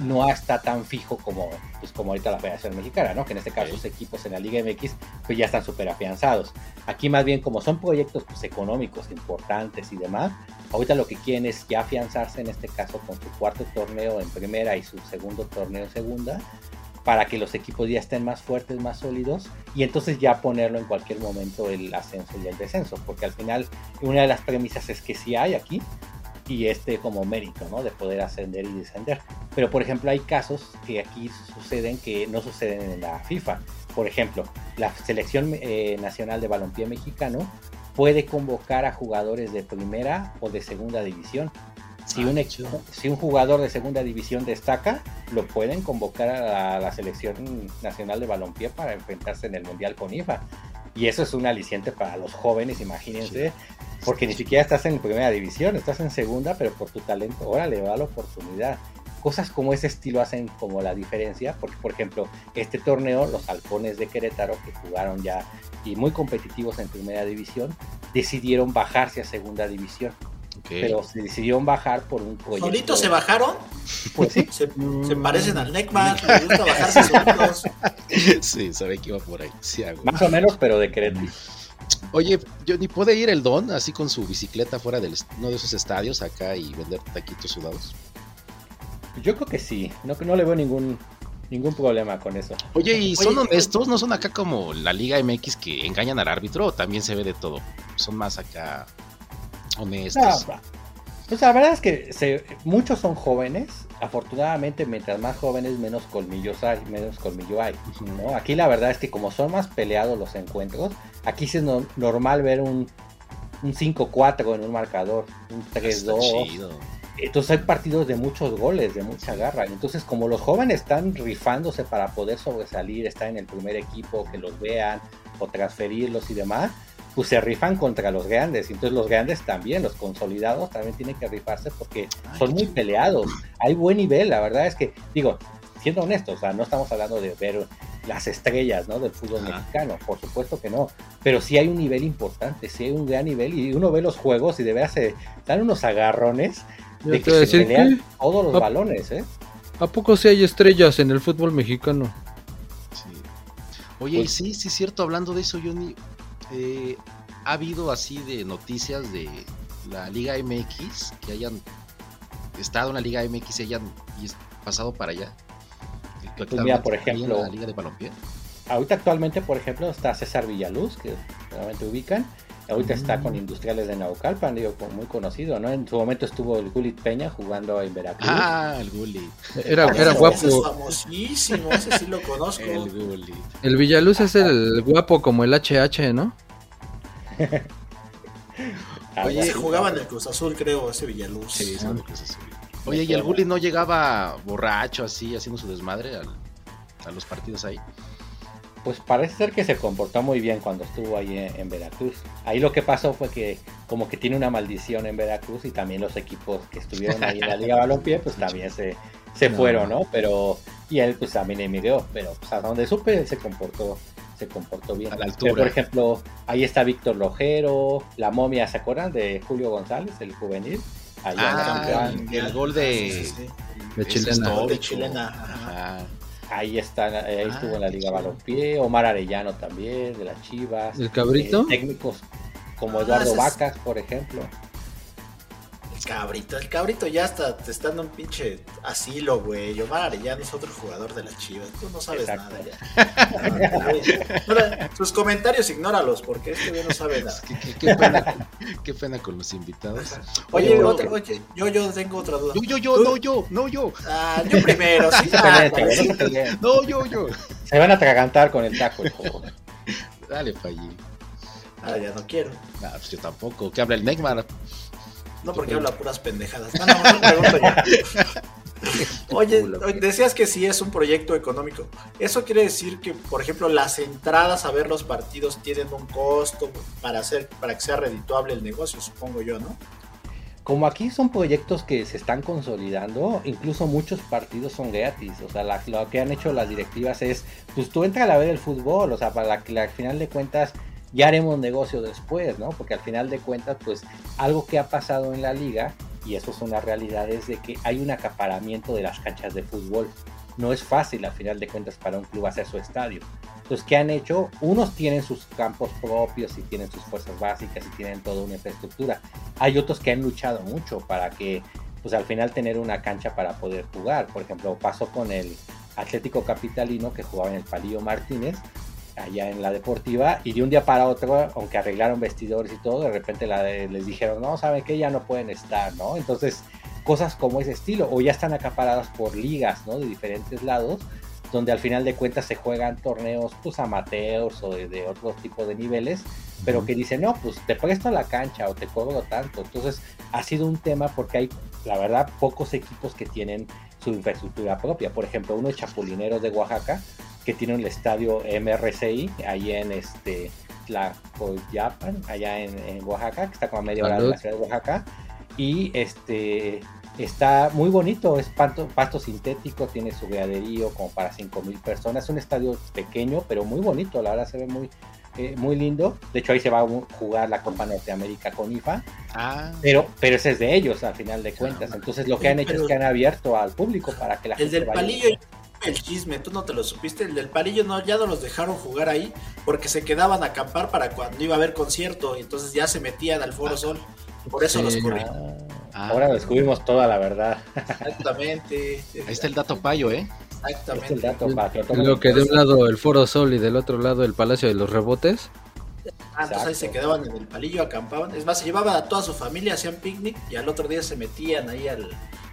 no está tan fijo como, pues, como ahorita la Federación Mexicana, ¿no? Que en este caso los equipos en la Liga MX pues ya están súper afianzados. Aquí más bien como son proyectos pues, económicos importantes y demás, ahorita lo que quieren es ya afianzarse en este caso con su cuarto torneo en primera y su segundo torneo en segunda, para que los equipos ya estén más fuertes, más sólidos y entonces ya ponerlo en cualquier momento el ascenso y el descenso, porque al final una de las premisas es que sí hay aquí y este como mérito, ¿no? De poder ascender y descender. Pero por ejemplo hay casos que aquí suceden que no suceden en la FIFA. Por ejemplo, la selección eh, nacional de balompié mexicano puede convocar a jugadores de primera o de segunda división. Si, Ah, un, si un jugador de segunda división destaca, lo pueden convocar a la, la selección nacional de balompié para enfrentarse en el mundial con IFA. Y eso es un aliciente para los jóvenes, imagínense, porque ni siquiera estás en primera división, estás en segunda, pero por tu talento, ahora le va la oportunidad. Cosas como ese estilo hacen como la diferencia, porque por ejemplo, este torneo, los halcones de Querétaro, que jugaron ya y muy competitivos en primera división, decidieron bajarse a segunda división, Pero se decidieron bajar por un proyecto. ¿Solitos se bajaron? Pues sí, Se, se parecen al Necma, les gusta bajarse solitos. sí, sabía que iba por ahí. Sí, hago. más o menos, pero de Querétaro. Oye, yo ni puede ir el Don así con su bicicleta fuera de uno de esos estadios acá y vender taquitos sudados. Yo creo que sí, no, no le veo ningún, ningún problema con eso. Oye, ¿y son Oye, honestos? ¿No son acá como la Liga MX que engañan al árbitro o también se ve de todo? Son más acá No, pues la verdad es que se- muchos son jóvenes. Afortunadamente, mientras más jóvenes, menos colmillos hay, menos colmillo hay. Aquí la verdad es que como son más peleados los encuentros, aquí sí es no- normal ver un, un 5-4 en un marcador, un Está 3-2. chido. Entonces hay partidos de muchos goles, de mucha garra. Entonces como los jóvenes están rifándose para poder sobresalir, estar en el primer equipo, que los vean o transferirlos y demás, pues se rifan contra los grandes. Entonces los grandes también, los consolidados también tienen que rifarse porque son muy peleados. Hay buen nivel, la verdad es que, digo, siendo honestos, o sea, no estamos hablando de ver las estrellas ¿no? del fútbol Ajá. mexicano, por supuesto que no, pero sí hay un nivel importante, sí hay un gran nivel y uno ve los juegos y de veras se dan unos agarrones Yo de que se decir pelean que, todos los balones, ¿eh? ¿a poco sí hay estrellas en el fútbol mexicano? Sí. Oye, Pues- sí, sí es cierto, hablando de eso, Johnny, eh, ha habido así de noticias de la Liga MX que hayan estado en la Liga MX y hayan pasado para allá. Pues mira, por ejemplo, la Liga de Balompié. ahorita actualmente, por ejemplo, está César Villaluz, que realmente ubican. Ahorita está con Industriales de Naucalpan, digo, muy conocido, ¿no? En su momento estuvo el Gulit Peña jugando en Veracruz. Ah, el Gullit. Era, Ese- era ese guapo. es famosísimo, ese sí lo conozco. El Gullit. El Villaluz es el guapo como el HH, ¿no? Algo Oye, jugaba en el Cruz Azul, creo, ese Villaluz. Sí, es que se sube. Oye, ¿y el Gullit no llegaba borracho así, haciendo su desmadre al- a los partidos ahí? Pues parece ser que se comportó muy bien cuando estuvo ahí en, en Veracruz. Ahí lo que pasó fue que como que tiene una maldición en Veracruz y también los equipos que estuvieron ahí en la Liga Balompié pues también se, se No. fueron, ¿no? Pero y él pues también emigró, pero pues a donde supe él se comportó se comportó bien. A la Pero, altura. por ejemplo, ahí está Víctor Lojero, la momia, ¿se acuerdan de Julio González, el juvenil? Allá Ah, el gol de- Sí, sí, sí. De chilena. De chilena, ajá. Ahí está, ahí Ah, estuvo en la Liga. Balompié, Omar Arellano también, de las Chivas. ¿El cabrito? Eh, técnicos como Ah, Eduardo Vacas, por ejemplo. El cabrito, el cabrito ya está te está en un pinche asilo, güey. Omar Arellano es otro jugador de las chivas. Tú no sabes Exacto. nada ya. No, sus comentarios ignóralos, porque este güey no sabe nada. Qué, qué- qué pena, qué pena con los invitados. Oye, Oye, otra- oye, yo, yo tengo otra duda. Yo, yo, yo, Tú- no, yo, no, yo. Ah, yo primero, sí. No se Ah, no sí. No, yo, yo. Se van a atragantar con el taco, hijo. Dale, fallí. Ah, ya no quiero. Ah, pues yo tampoco. ¿Qué habla el Neymar? No porque habla puras pendejadas. No, no, no pregunto ya. Oye, decías que sí es un proyecto económico. Eso quiere decir que, por ejemplo, las entradas a ver los partidos tienen un costo para hacer, para que sea redituable el negocio, supongo yo, ¿no? Como aquí son proyectos que se están consolidando, incluso muchos partidos son gratis. O sea, la- lo que han hecho las directivas es, pues tú entra a ver el fútbol, o sea, para que al final de cuentas ya haremos negocio después, ¿no? Porque al final de cuentas, pues algo que ha pasado en la liga, y eso es una realidad, es de que hay un acaparamiento de las canchas de fútbol. No es fácil, al final de cuentas, para un club hacer su estadio. Entonces, ¿qué han hecho? Unos tienen sus campos propios y tienen sus fuerzas básicas y tienen toda una infraestructura. Hay otros que han luchado mucho para que, pues al final tener una cancha para poder jugar. Por ejemplo, pasó con el Atlético Capitalino que jugaba en el Palillo Martínez, allá en la deportiva, y de un día para otro, aunque arreglaron vestidores y todo, de repente la de- les dijeron, no, ¿saben qué? Ya no pueden estar, ¿no? Entonces, cosas como ese estilo, o ya están acaparadas por ligas, ¿no? De diferentes lados, donde al final de cuentas se juegan torneos, pues amateurs o de, de otro tipo de niveles, pero que dicen, no, pues te presto la cancha o te cobro tanto. Entonces, ha sido un tema porque hay, la verdad, pocos equipos que tienen su infraestructura propia. Por ejemplo, uno de Chapulineros de Oaxaca, que tiene el estadio MRCI, ahí en este Tlacoyapan, allá en, en Oaxaca, que está como a media hora de la ciudad de Oaxaca. Y este está muy bonito, es pasto, pasto sintético, tiene su graderío como para 5000 personas. Es un estadio pequeño, pero muy bonito, la verdad se ve muy, eh, muy lindo. De hecho, ahí se va a jugar la Copa Norteamérica con IFA, Ah, pero, pero ese es de ellos al final de cuentas. Entonces, lo que han hecho Pero- es que han abierto al público para que la gente vaya. palillo, el chisme, tú no te lo supiste. El del palillo no, ya no los dejaron jugar ahí porque se quedaban a acampar para cuando iba a haber concierto. Y entonces ya se metían al Foro Sol. Por eso Sí. los corrieron. Ah, Ah. Ahora descubrimos toda la verdad. Exactamente. ahí está el dato payo, ¿eh? Exactamente. es el dato que lo que de un lado el Foro Sol y del otro lado el Palacio de los Rebotes. Ah, entonces ahí se quedaban en el palillo, acampaban. Es más, se llevaban a toda su familia, hacían picnic y al otro día se metían ahí al,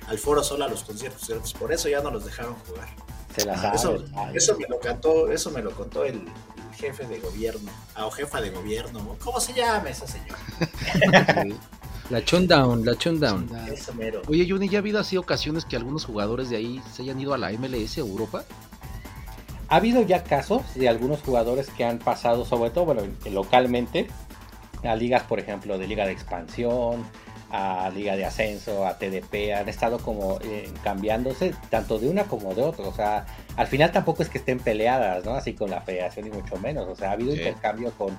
al Foro Sol a los conciertos. Por eso ya no los dejaron jugar. Se la saben. Eso, eso me lo contó, eso me lo contó el, el jefe de gobierno, ah, o jefa de gobierno, ¿cómo se llama esa señora? La Chundown, la Chundown. Eso mero. Oye, Juni, ¿ya ha habido así ocasiones que algunos jugadores de ahí se hayan ido a la MLS Europa? Ha habido ya casos de algunos jugadores que han pasado, sobre todo bueno, localmente, a ligas, por ejemplo, de liga de expansión, a liga de ascenso, a TDP, han estado como eh, cambiándose tanto de una como de otra. O sea, al final tampoco es que estén peleadas, ¿no? Así con la federación y mucho menos. O sea, ha habido Sí. intercambio con,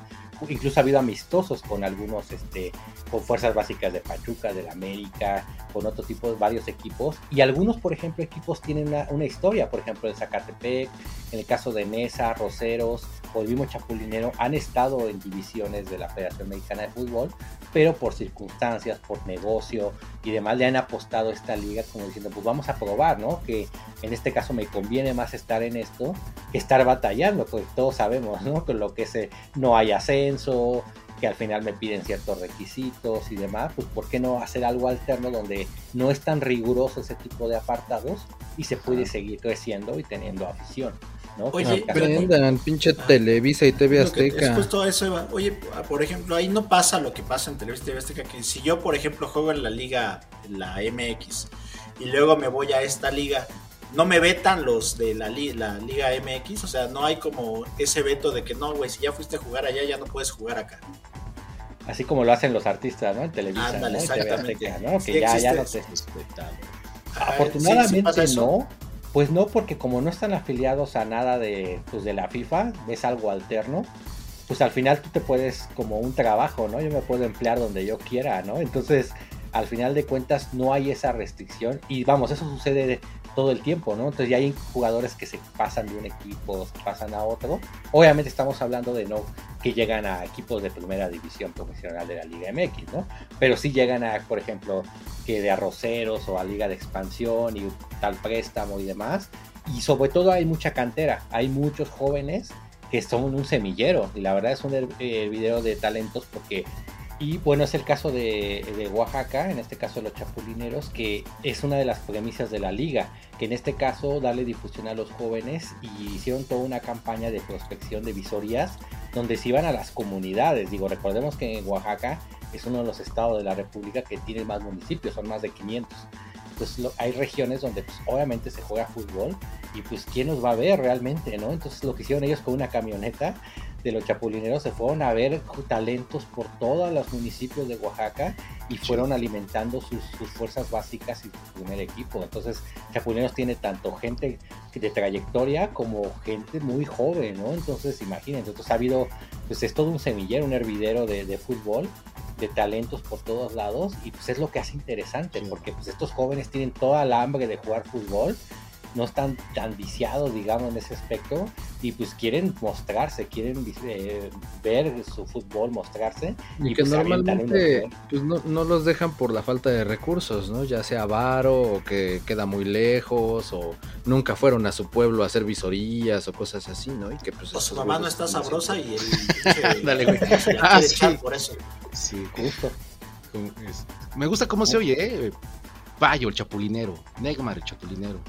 incluso ha habido amistosos con algunos, este, con fuerzas básicas de Pachuca, del América, con otro tipo de varios equipos. Y algunos, por ejemplo, equipos tienen una, historia, por ejemplo, el Zacatepec, en el caso de Mesa, Roceros o el mismo Chapulinero, han estado en divisiones de la Federación Mexicana de Fútbol, pero por circunstancias, por negocio y demás, le han apostado a esta liga como diciendo, pues vamos a probar, ¿no? Que en este caso me conviene más estar en esto que estar batallando, porque todos sabemos, ¿no? Con lo que es, no hay ascenso, que al final me piden ciertos requisitos y demás, pues ¿por qué no hacer algo alterno donde no es tan riguroso ese tipo de apartados y se puede seguir creciendo y teniendo afición? ¿No? Oye, prendan, pinche Televisa y TV Azteca. Es justo eso, Oye, por ejemplo, ahí no pasa lo que pasa en Televisa y TV Azteca, que si yo, por ejemplo, juego en la liga, en la MX, y luego me voy a esta liga, no me vetan los de la, la, Liga MX, o sea, no hay como ese veto de que no, güey, si ya fuiste a jugar allá, ya no puedes jugar acá. Así como lo hacen los artistas, ¿no? En televisión, ¿no? exactamente. ¿no? Que ya, ya no te Afortunadamente no, pues no, porque como no están afiliados a nada de, pues de la FIFA, es algo alterno, pues al final tú te puedes, como un trabajo, ¿no? Yo me puedo emplear donde yo quiera, ¿no? Entonces, al final de cuentas no hay esa restricción y vamos, eso sucede todo el tiempo, ¿no? Entonces ya hay jugadores que se pasan de un equipo, se pasan a otro. Obviamente estamos hablando de no que llegan a equipos de primera división profesional de la Liga MX, ¿no? Pero sí llegan a, por ejemplo, que de arroceros o a Liga de Expansión y tal préstamo y demás. Y sobre todo hay mucha cantera, hay muchos jóvenes que son un semillero. Y la verdad es un eh, video de talentos porque y bueno, es el caso de, Oaxaca, en este caso los chapulineros, que es una de las premisas de la liga, que en este caso darle difusión a los jóvenes y hicieron toda una campaña de prospección de visorías donde se iban a las comunidades. Digo, recordemos que en Oaxaca es uno de los estados de la República que tiene más municipios, son más de 500. Entonces hay regiones donde pues, obviamente se juega fútbol y pues quién nos va a ver realmente, ¿no? Entonces lo que hicieron ellos con una camioneta de los chapulineros se fueron a ver talentos por todos los municipios de Oaxaca y fueron alimentando sus, fuerzas básicas y su primer equipo. Entonces, Chapulineros tiene tanto gente de trayectoria como gente muy joven, ¿no? Entonces, imagínense, entonces ha habido, pues es todo un semillero, un hervidero de, de fútbol de talentos por todos lados y pues es lo que hace interesante porque pues estos jóvenes tienen toda la hambre de jugar fútbol no están tan viciados, digamos, en ese aspecto, y pues quieren mostrarse, quieren eh, ver su fútbol, mostrarse. Y, que pues, normalmente pues no, no, los dejan por la falta de recursos, ¿no? Ya sea varo, o que queda muy lejos, o nunca fueron a su pueblo a hacer visorías, o cosas así, ¿no? Y que pues... su mamá no está sabrosa y el... Dale, güey. ah, sí. por eso. Sí, justo. Me gusta cómo se oye, ¿eh? Payo, el chapulinero. Negmar, el chapulinero.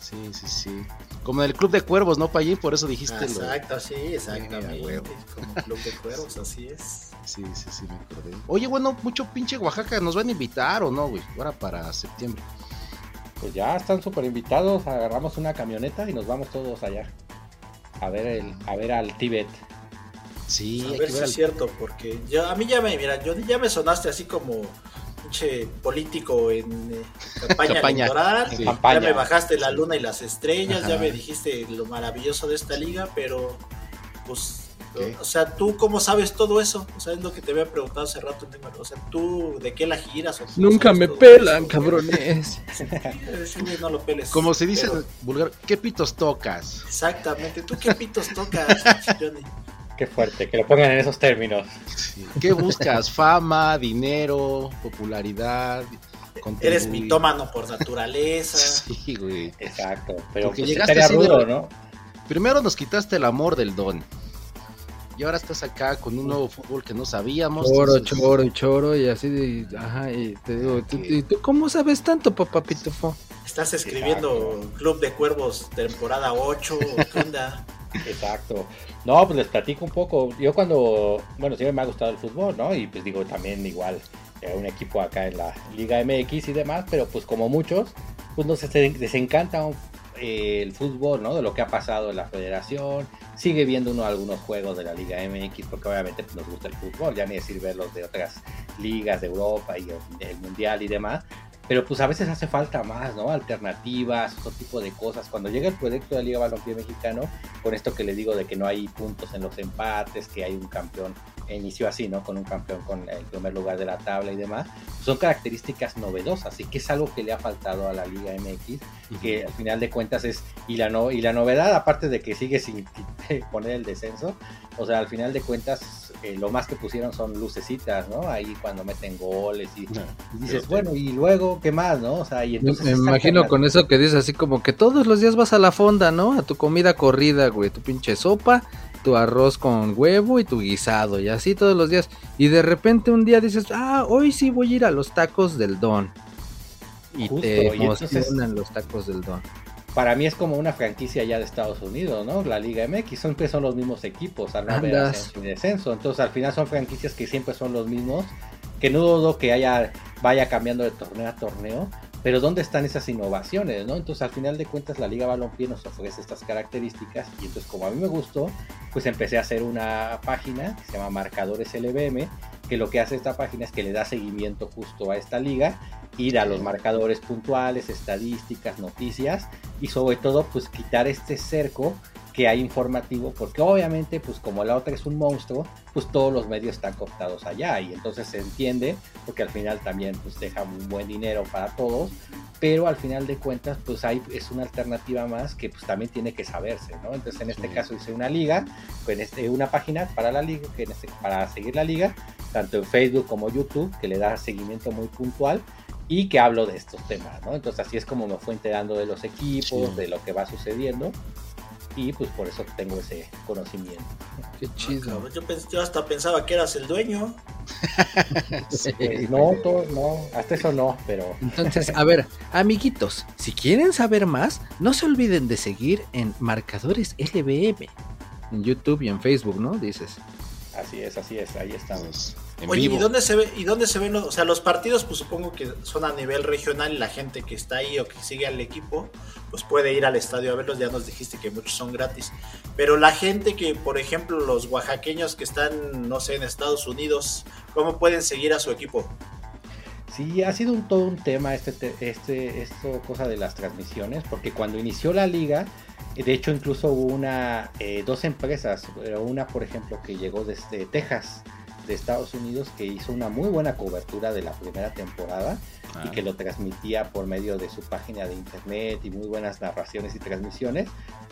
Sí, sí, sí. Como en el Club de Cuervos, ¿no, Payín? Por eso dijiste. Exacto, sí, exactamente. Como Club de Cuervos, así es. Sí, sí, sí, me acordé. Oye, bueno, mucho pinche Oaxaca, ¿nos van a invitar o no, güey? Ahora para septiembre. Pues ya están súper invitados, agarramos una camioneta y nos vamos todos allá. A ver el, a ver al Tíbet. Sí, a ver si es cierto, porque ya, a mí ya me, mira, yo ya me sonaste así como político en eh, campaña, electoral. Ya me bajaste la luna y las estrellas, ya me dijiste lo maravilloso de esta liga, pero pues O sea, ¿tú cómo sabes todo eso? O sea, es lo que te había preguntado hace rato. O sea, ¿tú de qué la giras? Nunca me pelan, cabrones. no lo peles. Como se dice vulgar, ¿qué pitos tocas? Exactamente, ¿tú qué pitos tocas, Johnny? Qué fuerte, que lo pongan en esos términos. ¿Qué buscas? Fama, dinero, popularidad. Eres mitómano por naturaleza. Sí, güey. Exacto. Pero que pues llegaste así ¿no? Primero nos quitaste el amor del don. Y ahora estás acá con un nuevo fútbol que no sabíamos. Choro, choro y choro y así de, ajá, y te digo, ¿y tú cómo sabes tanto, papá Pitufo? Estás escribiendo Club de Cuervos temporada 8, ¿qué onda? Exacto. No, pues les platico un poco. Yo cuando, bueno, siempre me ha gustado el fútbol, ¿no? Y pues digo, también igual eh, un equipo acá en la Liga MX y demás, pero pues como muchos, pues nos desencanta eh, el fútbol, ¿no? De lo que ha pasado en la federación. Sigue viendo uno algunos juegos de la Liga MX porque obviamente pues, nos gusta el fútbol, ya ni decir verlos de otras ligas de Europa y el Mundial y demás pero pues a veces hace falta más, ¿no? Alternativas, otro tipo de cosas. Cuando llega el proyecto de la Liga Balompié Mexicano, con esto que le digo de que no hay puntos en los empates, que hay un campeón, inició así, ¿no? Con un campeón con el primer lugar de la tabla y demás, son características novedosas y que es algo que le ha faltado a la Liga MX, que al final de cuentas es, y la, no, y la novedad, aparte de que sigue sin poner el descenso, o sea, al final de cuentas, eh, lo más que pusieron son lucecitas, ¿no? Ahí cuando meten goles y, dices, bueno, y luego, ¿qué más, no? O sea, y entonces... Me imagino con eso que dices así como que todos los días vas a la fonda, ¿no? A tu comida corrida, güey, tu pinche sopa, tu arroz con huevo y tu guisado, y así todos los días. Y de repente un día dices, ah, hoy sí voy a ir a los tacos del don. Y te emocionan los tacos del don para mí es como una franquicia ya de Estados Unidos, ¿no? La Liga MX siempre son los mismos equipos, al no haber descenso. Entonces al final son franquicias que siempre son los mismos, que no dudo que haya, vaya cambiando de torneo a torneo, pero ¿dónde están esas innovaciones, no? Entonces al final de cuentas la Liga Balompié nos ofrece estas características y entonces como a mí me gustó, pues empecé a hacer una página que se llama Marcadores LBM, que lo que hace esta página es que le da seguimiento justo a esta liga ir a los marcadores puntuales, estadísticas, noticias y sobre todo pues quitar este cerco que hay informativo, porque obviamente, pues como la otra es un monstruo, pues todos los medios están cooptados allá y entonces se entiende, porque al final también pues deja un buen dinero para todos, pero al final de cuentas, pues hay, es una alternativa más que pues también tiene que saberse, ¿no? Entonces en este caso hice una liga, pues este, una página para la liga, que este, para seguir la liga, tanto en Facebook como YouTube, que le da seguimiento muy puntual y que hablo de estos temas, ¿no? Entonces así es como me fue enterando de los equipos, de lo que va sucediendo y pues por eso tengo ese conocimiento. Qué chido. yo, hasta pensaba que eras el dueño. no, no, hasta eso no, pero... Entonces, a ver, amiguitos, si quieren saber más, no se olviden de seguir en Marcadores LBM, en YouTube y en Facebook, ¿no? Dices. Así es, así es, ahí estamos. Oye, ¿y dónde se ve, y dónde se ven los, o sea, los partidos, pues supongo que son a nivel regional y la gente que está ahí o que sigue al equipo, pues puede ir al estadio a verlos, ya nos dijiste que muchos son gratis. Pero la gente que, por ejemplo, los oaxaqueños que están, no sé, en Estados Unidos, ¿cómo pueden seguir a su equipo? Sí, ha sido un, todo un tema este, este, esto cosa de las transmisiones, porque cuando inició la liga, de hecho, incluso hubo una, eh, dos empresas, una por ejemplo que llegó desde Texas, de Estados Unidos, que hizo una muy buena cobertura de la primera temporada y que ah. lo transmitía por medio de su página de internet y muy buenas narraciones y transmisiones,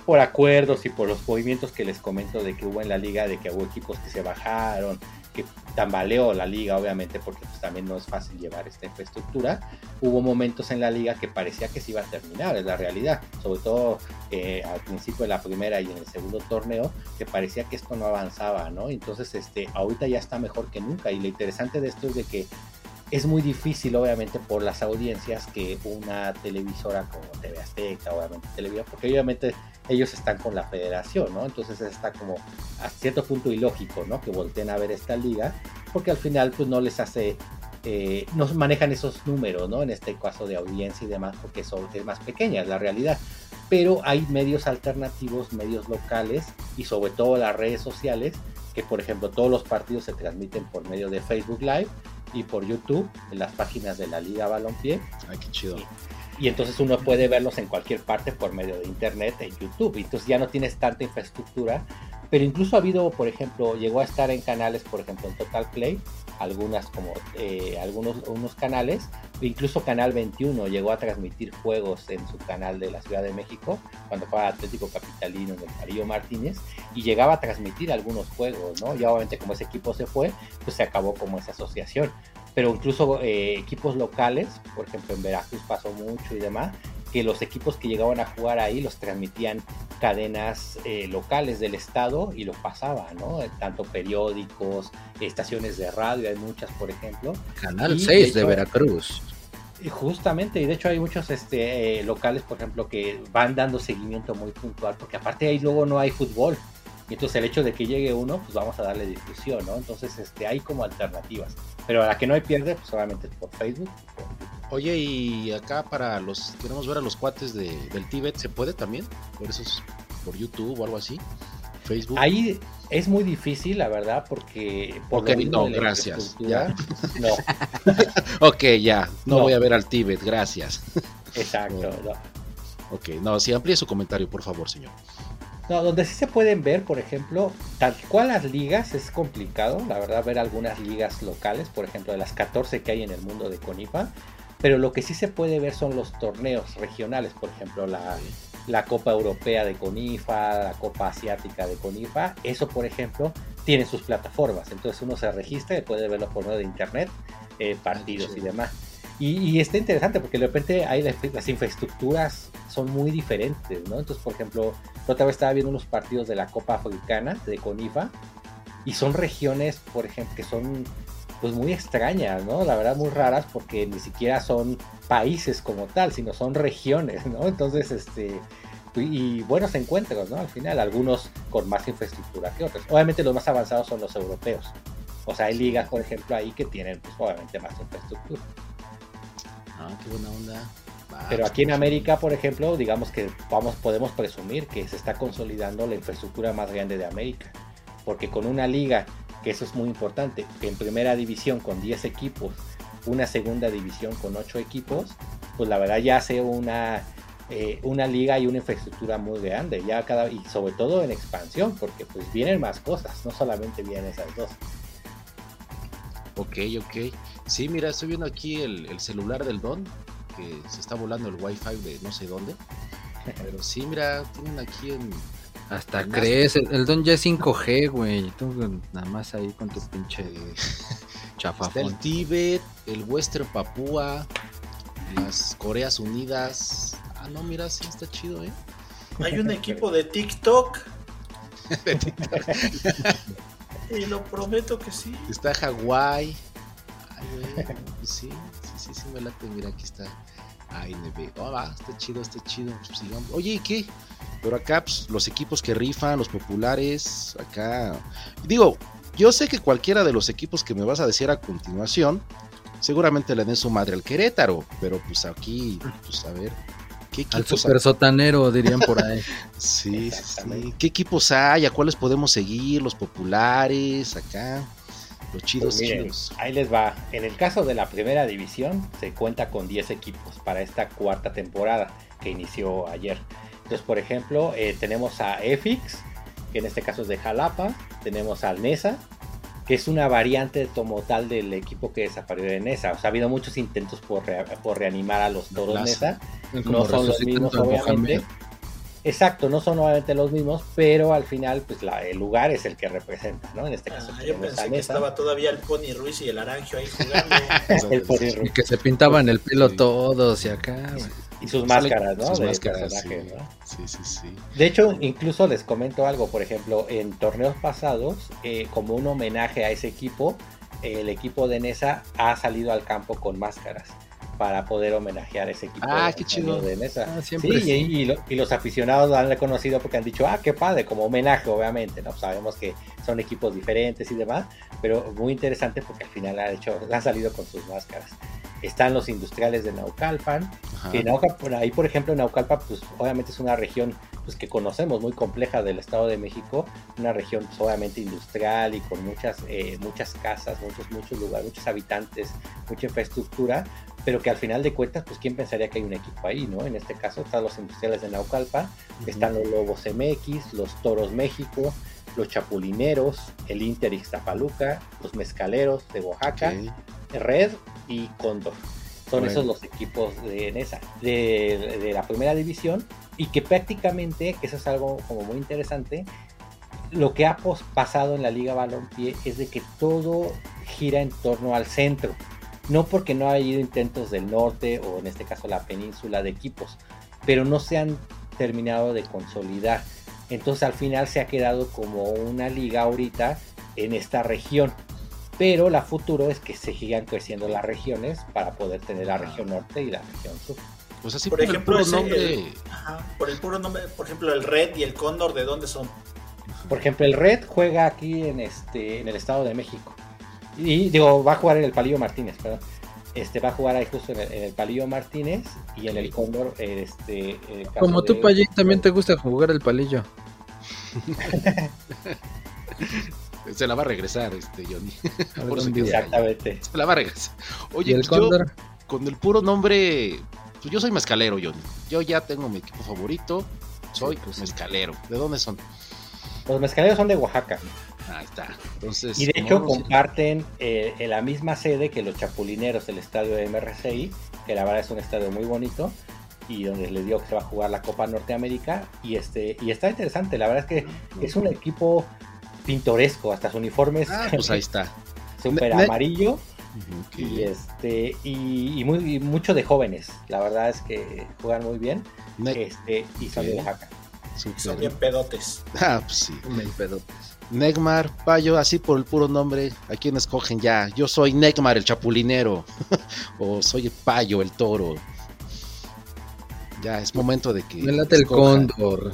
por acuerdos y por los movimientos que les comento de que hubo en la liga, de que hubo equipos que se bajaron, que tambaleó la liga, obviamente, porque pues, también no es fácil llevar esta infraestructura. Hubo momentos en la liga que parecía que se iba a terminar, es la realidad, sobre todo eh, al principio de la primera y en el segundo torneo, que parecía que esto no avanzaba, ¿no? Entonces, este, ahorita ya está mejor que nunca. Y lo interesante de esto es de que es muy difícil, obviamente, por las audiencias que una televisora como TV Azteca, obviamente Televisa, porque obviamente ellos están con la federación, ¿no? Entonces está como a cierto punto ilógico, ¿no? Que volteen a ver esta liga, porque al final pues no les hace, eh, no manejan esos números, ¿no? En este caso de audiencia y demás, porque son más pequeñas, la realidad. Pero hay medios alternativos, medios locales y sobre todo las redes sociales, que por ejemplo todos los partidos se transmiten por medio de Facebook Live y por YouTube, en las páginas de la Liga Balompié. Ay, qué chido. Y, entonces uno puede verlos en cualquier parte por medio de internet, en YouTube. Entonces ya no tienes tanta infraestructura. Pero incluso ha habido, por ejemplo, llegó a estar en canales, por ejemplo, en Total Play, algunas como eh, algunos unos canales, incluso Canal 21 llegó a transmitir juegos en su canal de la Ciudad de México, cuando jugaba Atlético Capitalino en el Carillo Martínez, y llegaba a transmitir algunos juegos, ¿no? Y obviamente como ese equipo se fue, pues se acabó como esa asociación. Pero incluso eh, equipos locales, por ejemplo en Veracruz pasó mucho y demás, que los equipos que llegaban a jugar ahí los transmitían cadenas eh, locales del estado y lo pasaban, ¿no? Tanto periódicos, estaciones de radio, hay muchas, por ejemplo. Canal 6 de, Veracruz. Justamente, y de hecho hay muchos este, eh, locales, por ejemplo, que van dando seguimiento muy puntual, porque aparte ahí luego no hay fútbol. Y entonces el hecho de que llegue uno, pues vamos a darle difusión, ¿no? Entonces este, hay como alternativas. Pero a la que no hay pierde, pues solamente por Facebook. Oye, y acá para los, queremos ver a los cuates de, del Tíbet, ¿se puede también? Por eso por YouTube o algo así. Facebook. Ahí es muy difícil, la verdad, porque... Por Ok, no, gracias, infraestructura, No, Ok, ya, no, No. voy a ver al Tíbet, gracias. exacto. no. Ok, no, sí, amplíe su comentario, por favor, señor. No, donde sí se pueden ver, por ejemplo, tal cual las ligas es complicado, la verdad, ver algunas ligas locales, por ejemplo, de las 14 que hay en el mundo de Conifa, pero lo que sí se puede ver son los torneos regionales, por ejemplo, la, la Copa Europea de Conifa, la Copa Asiática de Conifa, eso, por ejemplo, tiene sus plataformas, entonces uno se registra y puede verlo por medio de internet, eh, partidos y demás. Y, y está interesante porque de repente hay las, las infraestructuras son muy diferentes, ¿no? Entonces, por ejemplo, la otra vez estaba viendo unos partidos de la Copa Africana de CONIFA y son regiones, por ejemplo, que son pues muy extrañas, ¿no? La verdad muy raras porque ni siquiera son países como tal, sino son regiones, ¿no? Entonces, este y, y buenos encuentros, ¿no? Al final, algunos con más infraestructura que otros. Obviamente los más avanzados son los europeos. O sea, hay ligas, por ejemplo, ahí que tienen, pues, obviamente más infraestructura. Ah, qué buena onda. Pero aquí en América, por ejemplo, digamos que vamos, podemos presumir que se está consolidando la infraestructura más grande de América. Porque con una liga, que eso es muy importante, en primera división con 10 equipos, una segunda división con 8 equipos, pues la verdad ya hace una, eh, una liga y una infraestructura muy grande, ya cada, y sobre todo en expansión, porque pues vienen más cosas, no solamente vienen esas dos. Ok, ok. Sí, mira, estoy viendo aquí el, el celular del Don, que se está volando el wifi de no sé dónde. Pero sí, mira, tienen aquí en... Hasta crees, el, el don ya es 5G, güey. Tú nada más ahí con tu pinche eh, está el chafafón. Tíbet, el Western Papúa, las Coreas Unidas. Ah, no, mira, sí, está chido, ¿eh? Hay un equipo de TikTok. y lo prometo que sí. Está Hawái. Sí, sí, sí, sí, me late. Mira, aquí está ANB. Oh, va, está chido, está chido. Pues sigamos. Oye, ¿y qué? Pero acá, pues, los equipos que rifan, los populares, acá. Digo, yo sé que cualquiera de los equipos que me vas a decir a continuación, seguramente le den su madre al Querétaro, pero pues aquí, pues a ver. ¿Qué Al super sotanero, dirían por ahí. Sí, sí. ¿Qué equipos hay? ¿A cuáles podemos seguir? ¿Los populares? Acá. Los chidos, Pues miren, chidos. Ahí les va. En el caso de la primera división, se cuenta con 10 equipos para esta cuarta temporada que inició ayer. Entonces, por ejemplo, eh, tenemos a EFIX, que en este caso es de Jalapa. Tenemos al NESA, que es una variante como tal del equipo que desapareció de NESA. O sea, ha habido muchos intentos por, por reanimar a los toros. NESA. No son los mismos, obviamente. Mohamed. Exacto, no son obviamente los mismos, pero al final, pues la- el lugar es el que representa, ¿no? En este caso, Ah, yo pensé que estaba todavía el Pony Ruiz y el Arangio ahí jugando. el Pony Y que se pintaban el pelo Sí. todos y acá, y sus máscaras, ¿no? Sus De máscaras, sí. personajes, ¿no? sí, sí, sí. De hecho, incluso les comento algo, por ejemplo, en torneos pasados, eh, como un homenaje a ese equipo, el equipo de Nesa ha salido al campo con máscaras para poder homenajear ese equipo Ah, de, qué chido. de Nesa. Ah, sí, sí. Y, y lo- y los aficionados lo han reconocido porque han dicho, ah, qué padre, como homenaje, obviamente, ¿no? Sabemos que son equipos diferentes y demás, pero muy interesante porque al final han, hecho, han salido con sus máscaras. Están los industriales de Naucalpan, Ajá. que Nauca- por ahí, por ejemplo, Naucalpan, pues obviamente es una región pues, que conocemos muy compleja del Estado de México, una región pues, obviamente industrial y con muchas, eh, muchas casas, muchos, muchos lugares, muchos habitantes, mucha infraestructura, pero que al final de cuentas, pues quién pensaría que hay un equipo ahí, ¿no? En este caso están los industriales de Naucalpan, están los Lobos MX, los Toros México, los Chapulineros, el Inter Ixtapaluca, los Mezcaleros de Oaxaca. Red y Cóndor. Son Bueno. esos los equipos de NESA, de, de la primera división, y que prácticamente, que eso es algo como muy interesante, lo que ha pasado en la Liga Balompié es de que todo gira en torno al centro. No porque no haya habido intentos del norte o en este caso la península de equipos, pero no se han terminado de consolidar. Entonces al final se ha quedado como una liga ahorita en esta región. Pero la futuro es que se sigan creciendo las regiones para poder tener la región norte y la región sur. Pues así Por por, ejemplo, el puro nombre. el- Ajá, por el puro nombre, por ejemplo, el Red y el Cóndor, ¿de dónde son? Por ejemplo, el Red juega aquí en este en el Estado de México. Y digo, va a jugar en el Palillo Martínez, perdón. Este va a jugar ahí justo en el, en el Palillo Martínez y en el Cóndor, este. en el caso Como tú, de- Payín, también te gusta jugar el palillo. Se la va a regresar este Johnny. Por eso. Exactamente. Se la va a regresar. ¿Y Oye, el pues yo, con el puro nombre, pues yo soy mezcalero, Johnny. Yo ya tengo mi equipo favorito. Soy pues sí. mezcalero. ¿De dónde son? Los mezcaleros son de Oaxaca. Ahí está. Entonces, Y de hecho comparten eh, en la misma sede que los Chapulineros, el estadio de MRCI, que la verdad es un estadio muy bonito y donde les digo que se va a jugar la Copa Norteamérica y este y está interesante, la verdad es que es un equipo pintoresco, hasta su uniforme es Ah, pues ahí está. súper amarillo y este y, y muy y mucho de jóvenes, la verdad es que juegan muy bien este y son de Ok. Oaxaca. súper. Son bien pedotes. Ah, pues sí. Mil pedotes. Negmar, Payo, así por el puro nombre, ¿a quién escogen ya? Yo soy Negmar, el chapulinero. o soy Payo, el toro. Ya, es momento de que. Me late el cóndor.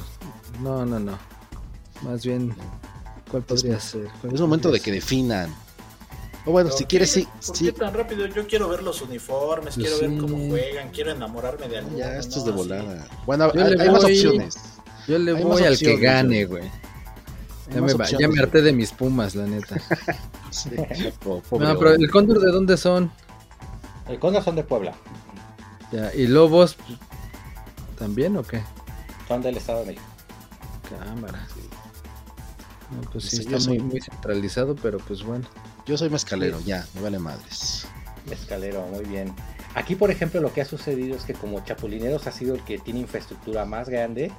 No, no, no. Más bien, ¿cuál podría ser? ¿Cuál Es momento de que definan. O bueno, ¿Por si quieres, sí. ¿Por sí. qué tan rápido? Yo quiero ver los uniformes, Pues quiero ver cómo juegan, quiero enamorarme de alguno. Ya, esto es de Así. volada. Bueno, Yo hay, más opciones. Yo le Hay voy al opciones, que gane, güey. Ya me, ya harté de mis pumas, la neta. Sí. Po- pobre No, pero el cóndor de dónde son? El Cóndor son de Puebla, Ya, ¿Y lobos también o qué? son del Estado de México. Cámara. No, pues Sí, sí, está soy- muy, muy centralizado, pero pues bueno. Yo soy mezcalero, ya, me vale madres. Escalero, muy bien. Aquí, por ejemplo, lo que ha sucedido es que como Chapulineros ha sido el que tiene infraestructura más grande,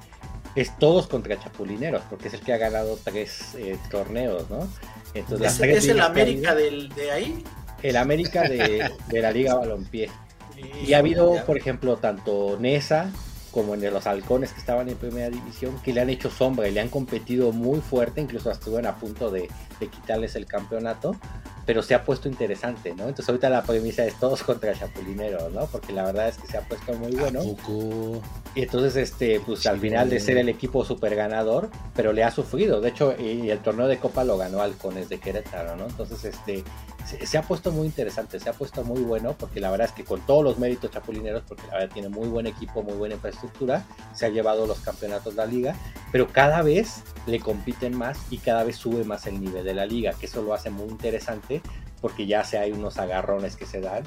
es todos contra Chapulineros, porque es el que ha ganado tres eh, torneos, ¿no? Entonces, ¿Es, tres es el América del, de ahí? el América de, de la Liga Balompié. Y ha habido, por ejemplo, tanto Nesa como en los halcones que estaban en primera división, que le han hecho sombra y le han competido muy fuerte, incluso estuvieron a punto de, de quitarles el campeonato, pero se ha puesto interesante, ¿no? Entonces ahorita la premisa es todos contra Chapulinero, ¿no? Porque la verdad es que se ha puesto muy bueno. Y entonces, este, pues al final de ser el equipo super ganador, pero le ha sufrido. De hecho, y el torneo de Copa lo ganó Halcones de Querétaro, ¿no? Entonces, este, se, se ha puesto muy interesante, se ha puesto muy bueno, porque la verdad es que con todos los méritos chapulineros, porque la verdad tiene muy buen equipo, muy buena infraestructura, se ha llevado los campeonatos de la liga, pero cada vez le compiten más y cada vez sube más el nivel de la liga, que eso lo hace muy interesante, porque ya se hay unos agarrones que se dan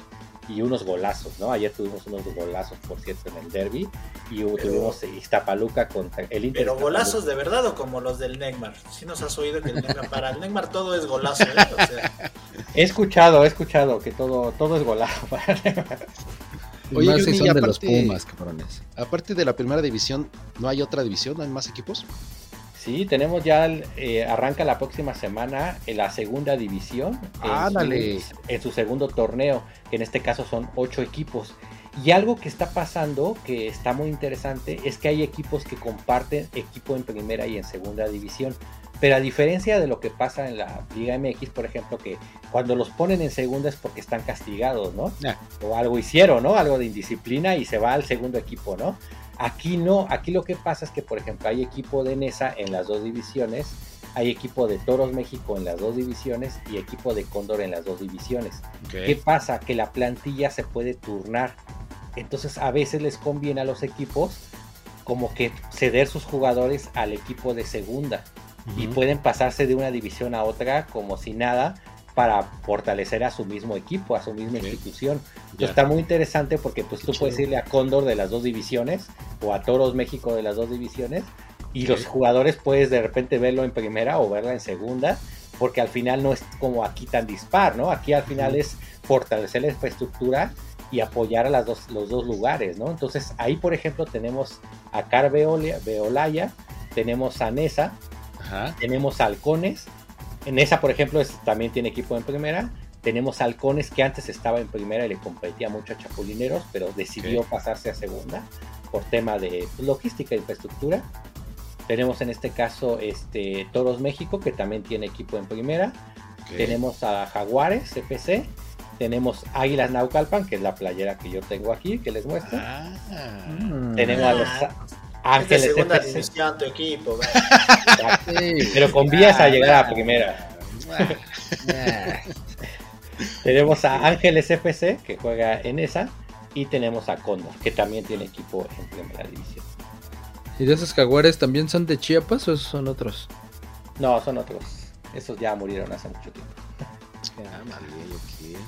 y unos golazos, ¿no? Ayer tuvimos unos golazos, por cierto, en el derby y hubo- Pero- tuvimos Iztapaluca contra el Inter. Pero Iztapaluca. golazos de verdad o como los del Neymar. Si nos has oído que el Neymar, para el Neymar todo es golazo, ¿eh? O sea, He escuchado, he escuchado que todo, todo es golazo. Y Oye, más Johnny, son y de los aparte- pumas, cabrones. Aparte de la primera división, ¿no hay otra división? ¿No hay más equipos? Sí, tenemos ya, eh, arranca la próxima semana en la segunda división. en su- Ándale. En su segundo torneo, que en este caso son ocho equipos. Y algo que está pasando, que está muy interesante, es que hay equipos que comparten equipo en primera y en segunda división. Pero a diferencia de lo que pasa en la Liga MX, por ejemplo, que cuando los ponen en segunda es porque están castigados, ¿no? Ah. O algo hicieron, ¿no? Algo de indisciplina y se va al segundo equipo, ¿no? Aquí no, aquí lo que pasa es que, por ejemplo, hay equipo de Nesa en las dos divisiones, hay equipo de Toros México en las dos divisiones y equipo de Cóndor en las dos divisiones. ¿Qué pasa? Que la plantilla se puede turnar. Entonces a veces les conviene a los equipos como que ceder sus jugadores al equipo de segunda y pueden pasarse de una división a otra como si nada para fortalecer a su mismo equipo, a su misma Ok. institución. Está muy interesante porque pues tú puedes irle a Cóndor de las dos divisiones o a Toros México de las dos divisiones y los jugadores puedes de repente verlo en primera o verla en segunda porque al final no es como aquí tan dispar, ¿no? Aquí al final es fortalecer la infraestructura y apoyar a las dos, los dos lugares, ¿no? Entonces ahí, por ejemplo, tenemos a Car tenemos a Nesa, Ajá. tenemos a Halcones. En esa, por ejemplo, es- también tiene equipo en primera. Tenemos a Halcones que antes estaba en primera y le competía mucho a Chapulineros, pero decidió pasarse a segunda por tema de logística e infraestructura. Tenemos en este caso este, Toros México, que también tiene equipo en primera. Tenemos a Jaguares FC. Tenemos Águilas Naucalpan, que es la playera que yo tengo aquí, que les muestro. Ah. Mm. Tenemos a los Ah, es de Ángeles segunda FC. división tu equipo. Sí. Pero con vías a llegar a primera. Ah, Tenemos a Ángeles FC, que juega en esa. Y tenemos a Condor, que también tiene equipo en primera división. ¿Y de esos jaguares también son de Chiapas o esos son otros? No, son otros. Esos ya murieron hace mucho tiempo. Ah, vale, ok.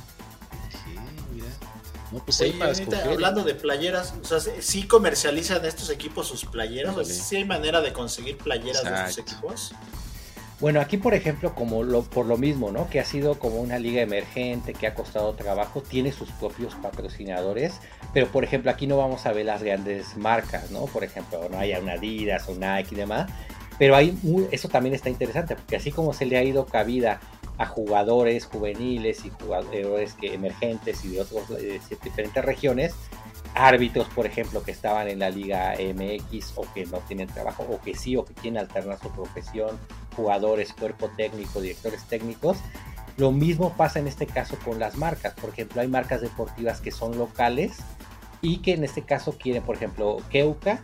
No, pues Oye, ahí para ahorita, escoger. hablando de playeras, o sea, ¿sí comercializan estos equipos sus playeras? O sea, Ándale. ¿Sí hay manera de conseguir playeras de estos equipos? Bueno, aquí por ejemplo, como lo, por lo mismo, ¿no? Que ha sido como una liga emergente, que ha costado trabajo, tiene sus propios patrocinadores, pero por ejemplo aquí no vamos a ver las grandes marcas, ¿no? Por ejemplo, no haya una Adidas o Nike y demás, pero hay muy- eso también está interesante, porque así como se le ha ido cabida a jugadores juveniles y jugadores que, emergentes y de otras diferentes regiones, árbitros, por ejemplo, que estaban en la Liga MX o que no tienen trabajo o que sí o que quieren alternar su profesión, jugadores, cuerpo técnico, directores técnicos. Lo mismo pasa en este caso con las marcas. Por ejemplo, hay marcas deportivas que son locales y que en este caso quieren, por ejemplo, Keuka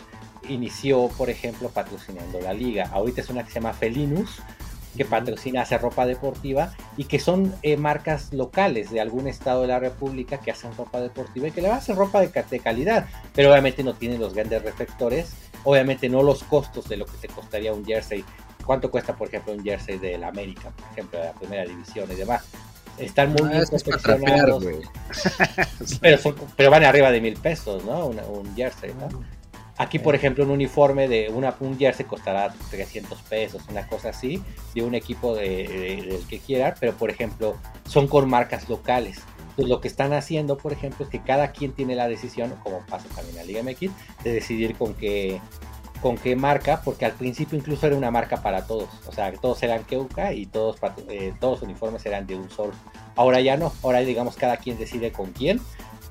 inició, por ejemplo, patrocinando la liga. Ahorita es una que se llama Felinus, que patrocina, hace ropa deportiva y que son eh, marcas locales de algún estado de la República que hacen ropa deportiva y que le hacen ropa de, de calidad, pero obviamente no tienen los grandes reflectores, obviamente no los costos de lo que te costaría un jersey. ¿Cuánto cuesta, por ejemplo, un jersey del América, por ejemplo, de la primera división y demás? Están muy Ah, bien es confeccionados, pero, son- pero van arriba de mil pesos, ¿no? Una- un jersey, ¿no? Aquí, por ejemplo, un uniforme de una, un jersey costará 300 pesos, una cosa así, de un equipo de, de- del que quiera, pero por ejemplo, son con marcas locales. Entonces, lo que están haciendo, por ejemplo, es que cada quien tiene la decisión, como pasa también en la Liga MX, de decidir con qué, con qué marca, porque al principio incluso era una marca para todos. O sea, todos eran Keuka y todos, eh, todos los uniformes eran de un solo. Ahora ya no, ahora digamos cada quien decide con quién,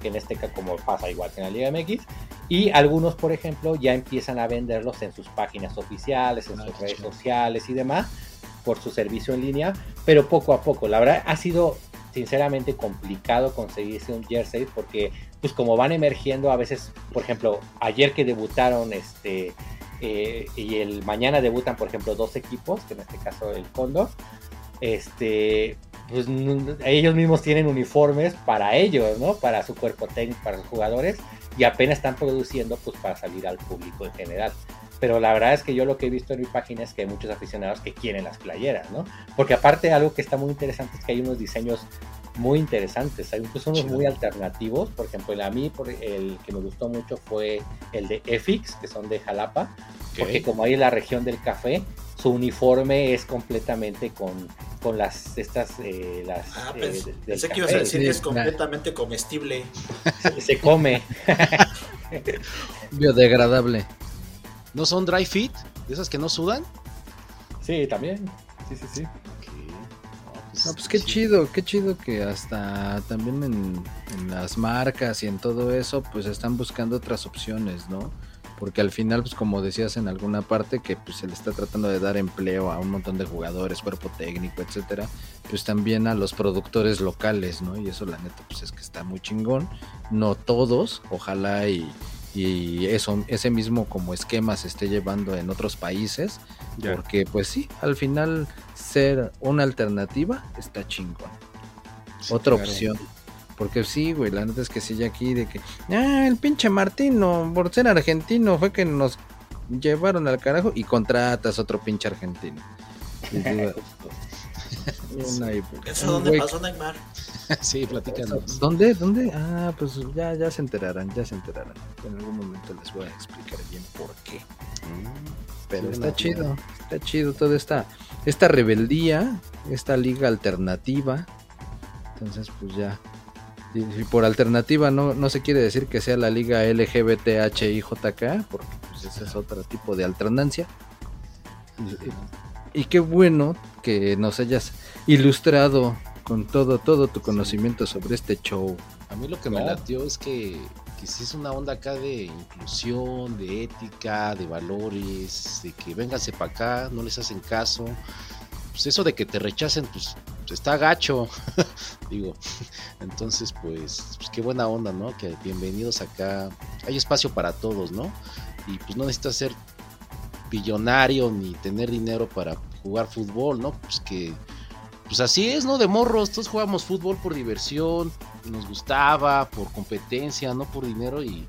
que en este caso como pasa igual que en la Liga MX, y algunos, por ejemplo, ya empiezan a venderlos en sus páginas oficiales, en Ah, sus redes sociales y demás, por su servicio en línea, pero poco a poco. La verdad ha sido sinceramente complicado conseguirse un jersey porque pues como van emergiendo a veces, por ejemplo, ayer que debutaron este eh, y el mañana debutan, por ejemplo, dos equipos, que en este caso el Condor, este pues ellos mismos tienen uniformes para ellos, ¿no? Para su cuerpo técnico, para sus jugadores, y apenas están produciendo pues para salir al público en general. Pero la verdad es que yo lo que he visto en mi página es que hay muchos aficionados que quieren las playeras, ¿no? Porque aparte algo que está muy interesante es que hay unos diseños muy interesantes, hay incluso unos muy alternativos, por ejemplo, a mí por el que me gustó mucho fue el de EFIX, que son de Jalapa, porque como ahí en la región del café, su uniforme es completamente con, con las estas eh, las Ah, eh, pensé que ibas a decir que es nah. completamente comestible. se, se come. Biodegradable. ¿No son dry fit? ¿De esas que no sudan? Sí, también. Sí, sí, sí. Ok. No, pues qué chido, qué chido que hasta también en, en las marcas y en todo eso, pues están buscando otras opciones, ¿no? Porque al final, pues como decías en alguna parte, que pues se le está tratando de dar empleo a un montón de jugadores, cuerpo técnico, etcétera, pues también a los productores locales, ¿no? Y eso la neta, pues es que está muy chingón. No todos, ojalá y, y eso, ese mismo como esquema se esté llevando en otros países, porque pues sí, al final ser una alternativa está chingón. Sí, Otra claro. opción. Porque sí, güey, la neta es que ya aquí de que, ah, el pinche Martino, por ser argentino, fue que nos llevaron al carajo y contratas otro pinche argentino. Una y- ¿Eso dónde pasó, Neymar? sí, platícanos. ¿Dónde? ¿Dónde? Ah, pues ya, ya se enterarán, ya se enterarán. En algún momento les voy a explicar bien por qué. Pero Sí, está chido, está chido toda esta, esta rebeldía, esta liga alternativa. Entonces, pues ya. Y, y por alternativa no, no se quiere decir que sea la liga LGBTHIJK, porque pues ese es otro tipo de alternancia. Y, y qué bueno que nos hayas ilustrado con todo, todo tu conocimiento sobre este show. A mí lo que me latió es que, que sí es una onda acá de inclusión, de ética, de valores, de que vénganse para acá, no les hacen caso. Pues eso de que te rechacen, pues, pues está gacho, digo. Entonces, pues, pues qué buena onda, ¿no? Que bienvenidos acá. Hay espacio para todos, ¿no? Y pues no necesitas ser billonario ni tener dinero para jugar fútbol, ¿no? Pues que pues así es, ¿no? De morros, todos jugamos fútbol por diversión, nos gustaba, por competencia, no por dinero y,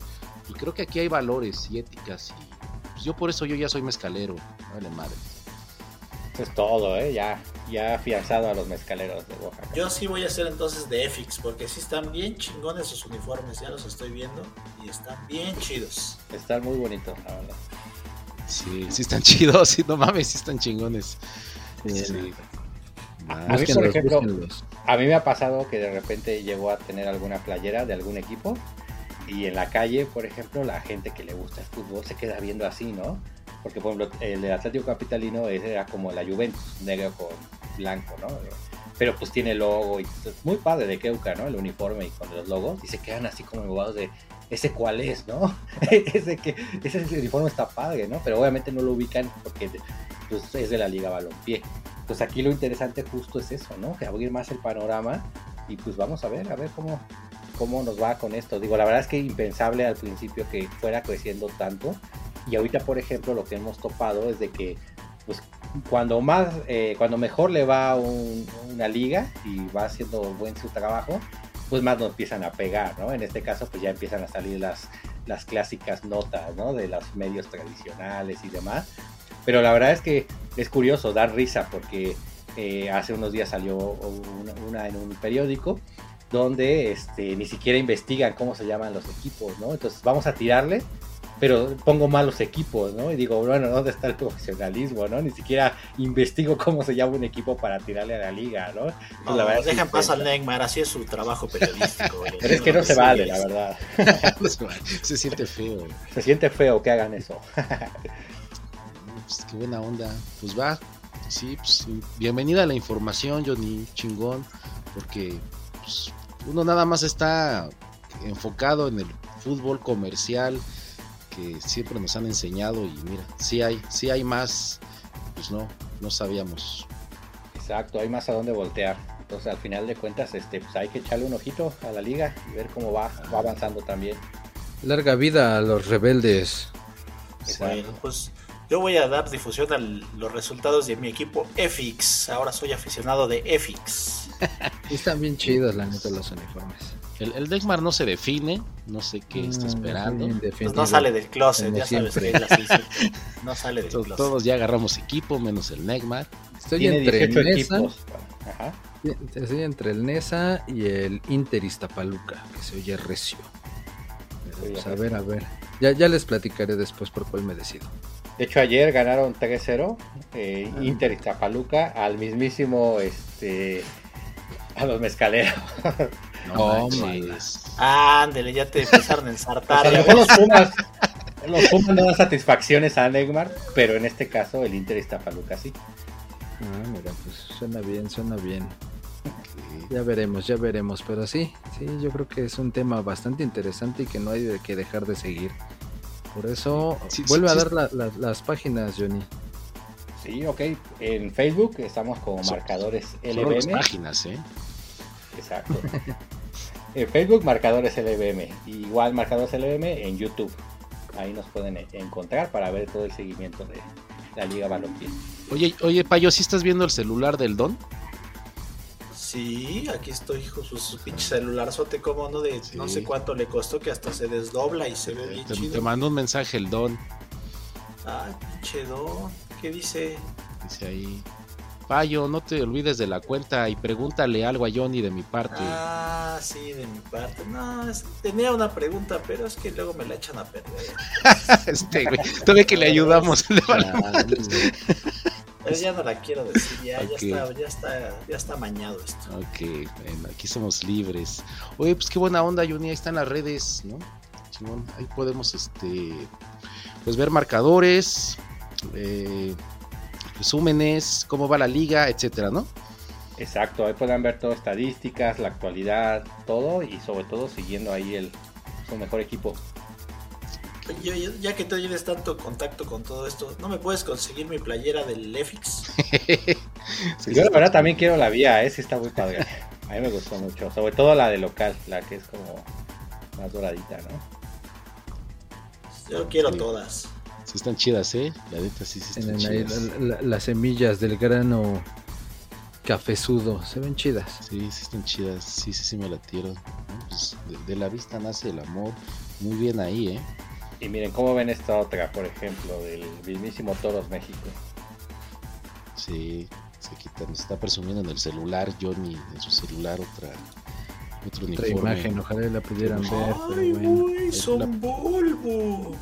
y creo que aquí hay valores y éticas y pues yo por eso yo ya soy mezcalero. Vale madre. Eso es todo, ¿eh? Ya, ya afianzado a los mezcaleros de Oaxaca. Yo sí voy a ser entonces de EFIX, porque sí están bien chingones sus uniformes, ya los estoy viendo y están bien chidos. Están muy bonitos, la verdad. Sí, sí están chidos, sí, no mames, sí están chingones. Sí, Sí. A mí, por ejemplo, búsquenlos. A mí me ha pasado que de repente llegó a tener alguna playera de algún equipo y en la calle, por ejemplo, la gente que le gusta el fútbol se queda viendo así, ¿no? Porque, por ejemplo, el Atlético Capitalino era como la Juventus, negro con blanco, ¿no? Pero pues tiene logo y es muy padre de Keuka, ¿no? El uniforme y con los logos y se quedan así como embobados de ese cuál es, ¿no? ese que ese uniforme está padre, ¿no? Pero obviamente no lo ubican porque pues, es de la Liga Balompié. Pues aquí lo interesante justo es eso, ¿no? Que abrir más el panorama y pues vamos a ver, a ver cómo, cómo nos va con esto. Digo, la verdad es que impensable al principio que fuera creciendo tanto y ahorita, por ejemplo, lo que hemos topado es de que pues cuando más, eh, cuando mejor le va un- una liga y va haciendo buen su trabajo, pues más nos empiezan a pegar, ¿no? En este caso, pues ya empiezan a salir las, las clásicas notas, ¿no? De los medios tradicionales y demás. Pero la verdad es que es curioso, da risa, porque eh, hace unos días salió una, una en un periódico donde este, ni siquiera investigan cómo se llaman los equipos, ¿no? Entonces vamos a tirarle, pero pongo malos equipos, ¿no? Y digo, bueno, ¿dónde está el profesionalismo, no? Ni siquiera investigo cómo se llama un equipo para tirarle a la liga, ¿no? La verdad dejan paso al. Neymar, así es su trabajo periodístico. güey. Pero es que no se vale, la verdad. se siente feo. Se siente feo que hagan eso. Pues, qué buena onda. Pues va. Sí, pues, bienvenida a la información, Johnny, chingón. Porque pues, uno nada más está enfocado en el fútbol comercial que siempre nos han enseñado. Y mira, sí hay, sí hay más. Pues no, no sabíamos. Exacto, hay más a dónde voltear. Entonces, al final de cuentas, este, pues hay que echarle un ojito a la liga y ver cómo va, va avanzando también. Larga vida a los rebeldes. Bueno, pues yo voy a dar difusión a los resultados de mi equipo EFIX. Ahora soy aficionado de EFIX. Están bien chidos, la neta, los uniformes. El, el no se define, no sé qué está Ah, esperando. Pues no sale del closet, como ya sabes que no sale del To- closet. Todos ya agarramos equipo, menos el Negmar. Estoy Tiene entre 18 Nesa. Ajá. estoy entre el Nesa y el Inter Iztapaluca, que se oye recio. Pero, pues, a recio. ver, a ver. Ya, ya les platicaré después por cuál me decido. De hecho, ayer ganaron 3-0 eh, Ah. Inter y Zapaluca al mismísimo, este, a los mezcaleros. No Oh. Ándele, ya te empezaron a O ensartar. mejor ves. los Pumas, los Pumas no dan satisfacciones a Neymar, pero en este caso el Inter y Zapaluca sí. Ah, mira, pues suena bien, suena bien. Ya veremos, ya veremos, pero sí, sí, yo creo que es un tema bastante interesante y que no hay de que dejar de seguir. Por eso, Sí, vuelve sí, a sí. dar la- la- las páginas, Johnny. Sí, ok. En Facebook estamos como marcadores Solo las LBM. páginas, ¿eh? Exacto. en Facebook, marcadores LBM. Igual marcadores LBM en YouTube. Ahí nos pueden e- encontrar para ver todo el seguimiento de la Liga Balompié. Oye, oye, Payo, ¿sí estás viendo el celular del Don? Sí, aquí estoy, hijo, su, su pinche celularzote, como no, de no sé cuánto le costó, que hasta se desdobla y se ve bien Te, chido. te mandó un mensaje el Don, Ay, pinche don, ¿qué dice? dice ahí. Payo, no te olvides de la cuenta y pregúntale algo a Johnny de mi parte. Ah, sí, de mi parte. No, es- tenía una pregunta, pero es que luego me la echan a perder. este, güey, todavía que le ayudamos. Ah, Pero ya no la quiero decir, ya, ya está, ya está, ya está mañado esto. Ok, bueno, aquí somos libres. Oye, pues qué buena onda, Johnny, ahí están las redes, ¿no? Chingón, ahí podemos, este, pues ver marcadores, eh, resúmenes, cómo va la liga, etcétera, ¿no? Exacto, ahí pueden ver todo estadísticas, la actualidad, todo y sobre todo siguiendo ahí el su mejor equipo. Yo- yo- ya que tú tienes tanto contacto con todo esto, ¿no me puedes conseguir mi playera del EFIX? Sí, Yo sí, la verdad también quiero la vía, esa está muy padre. A mí me gustó mucho, sobre todo la de local, la que es como más doradita, ¿no? Yo quiero Sí. todas. Sí están chidas, ¿eh? La neta sí, sí están ahí chidas. la- la- las semillas del grano cafezudo, se ven chidas. Sí, sí están chidas, sí, sí, sí me latieron. Pues, de, de la vista nace el amor, muy bien ahí, ¿eh? Y miren, ¿cómo ven esta otra, por ejemplo, del mismísimo Toros México? Sí, se quita, nos está presumiendo en el celular, Johnny, en su celular otra, otro Otra uniforme. imagen, ojalá la pudieran ver. Ay, bueno. güey, son Volvo.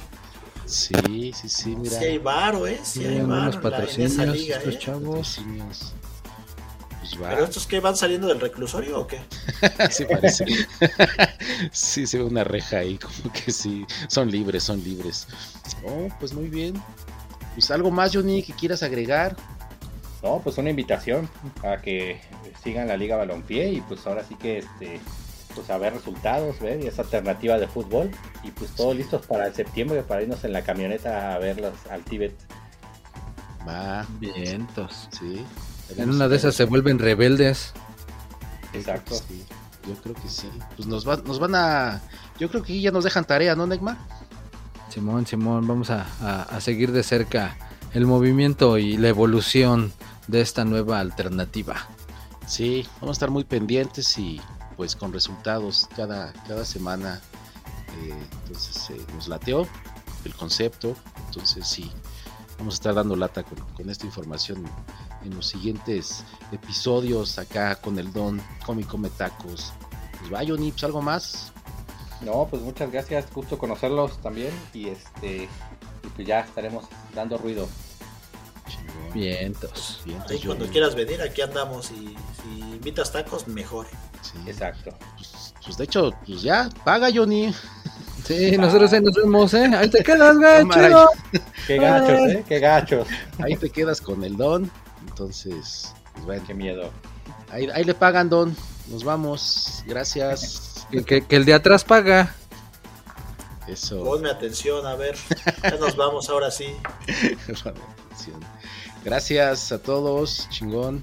Sí, sí, sí, mira. Sí hay varo, ¿eh? Sí hay varo la- en esa patrocinios liga, estos ¿eh? chavos. Patrocinios. Pues va. ¿Pero estos que van saliendo del reclusorio o qué? sí parece. sí, se ve una reja ahí, como que sí. Son libres, son libres. Oh, pues muy bien. Pues algo más, Johnny, que quieras agregar. No, pues una invitación a que sigan la Liga Balompié y pues ahora sí que este pues a ver resultados, ver y esa alternativa de fútbol y pues todos listos para el septiembre para irnos en la camioneta a verlos al Tíbet. Va, Vientos. sí. En una de esas se vuelven rebeldes. Exacto. Sí, yo creo que sí. Pues nos, va- nos van a. Yo creo que ya nos dejan tarea, ¿no, Neymar? Simón, Simón, vamos a, a- a seguir de cerca el movimiento y la evolución de esta nueva alternativa. Sí, vamos a estar muy pendientes y pues con resultados cada, cada semana. eh, entonces eh, nos lateó el concepto. Entonces sí, vamos a estar dando lata con, con esta información en los siguientes episodios acá con el Don, Come y Come Tacos. Pues va, Johnny, pues algo más. No, pues muchas gracias, gusto conocerlos también y este y pues ya estaremos dando ruido. Chingón. Vientos. Bien, Ahí cuando quieras venir, aquí andamos. Y si invitas tacos, mejor. Sí. Exacto. Pues, pues, de hecho, pues ya, paga Johnny. Sí, nosotros ahí nos vemos, ¿eh? Ahí te quedas, güey, chido. Qué gachos, eh, qué gachos. Ahí te quedas con el Don. Entonces, pues bueno, Qué miedo. ahí, ahí le pagan Don. Nos vamos. Gracias. Que, que- que el de atrás paga. Eso. Ponme atención, a ver. Ya nos vamos ahora sí. Gracias a todos. Chingón.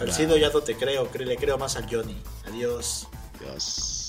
Salcido ya no te creo, cre- le creo más al Johnny. Adiós. Adiós.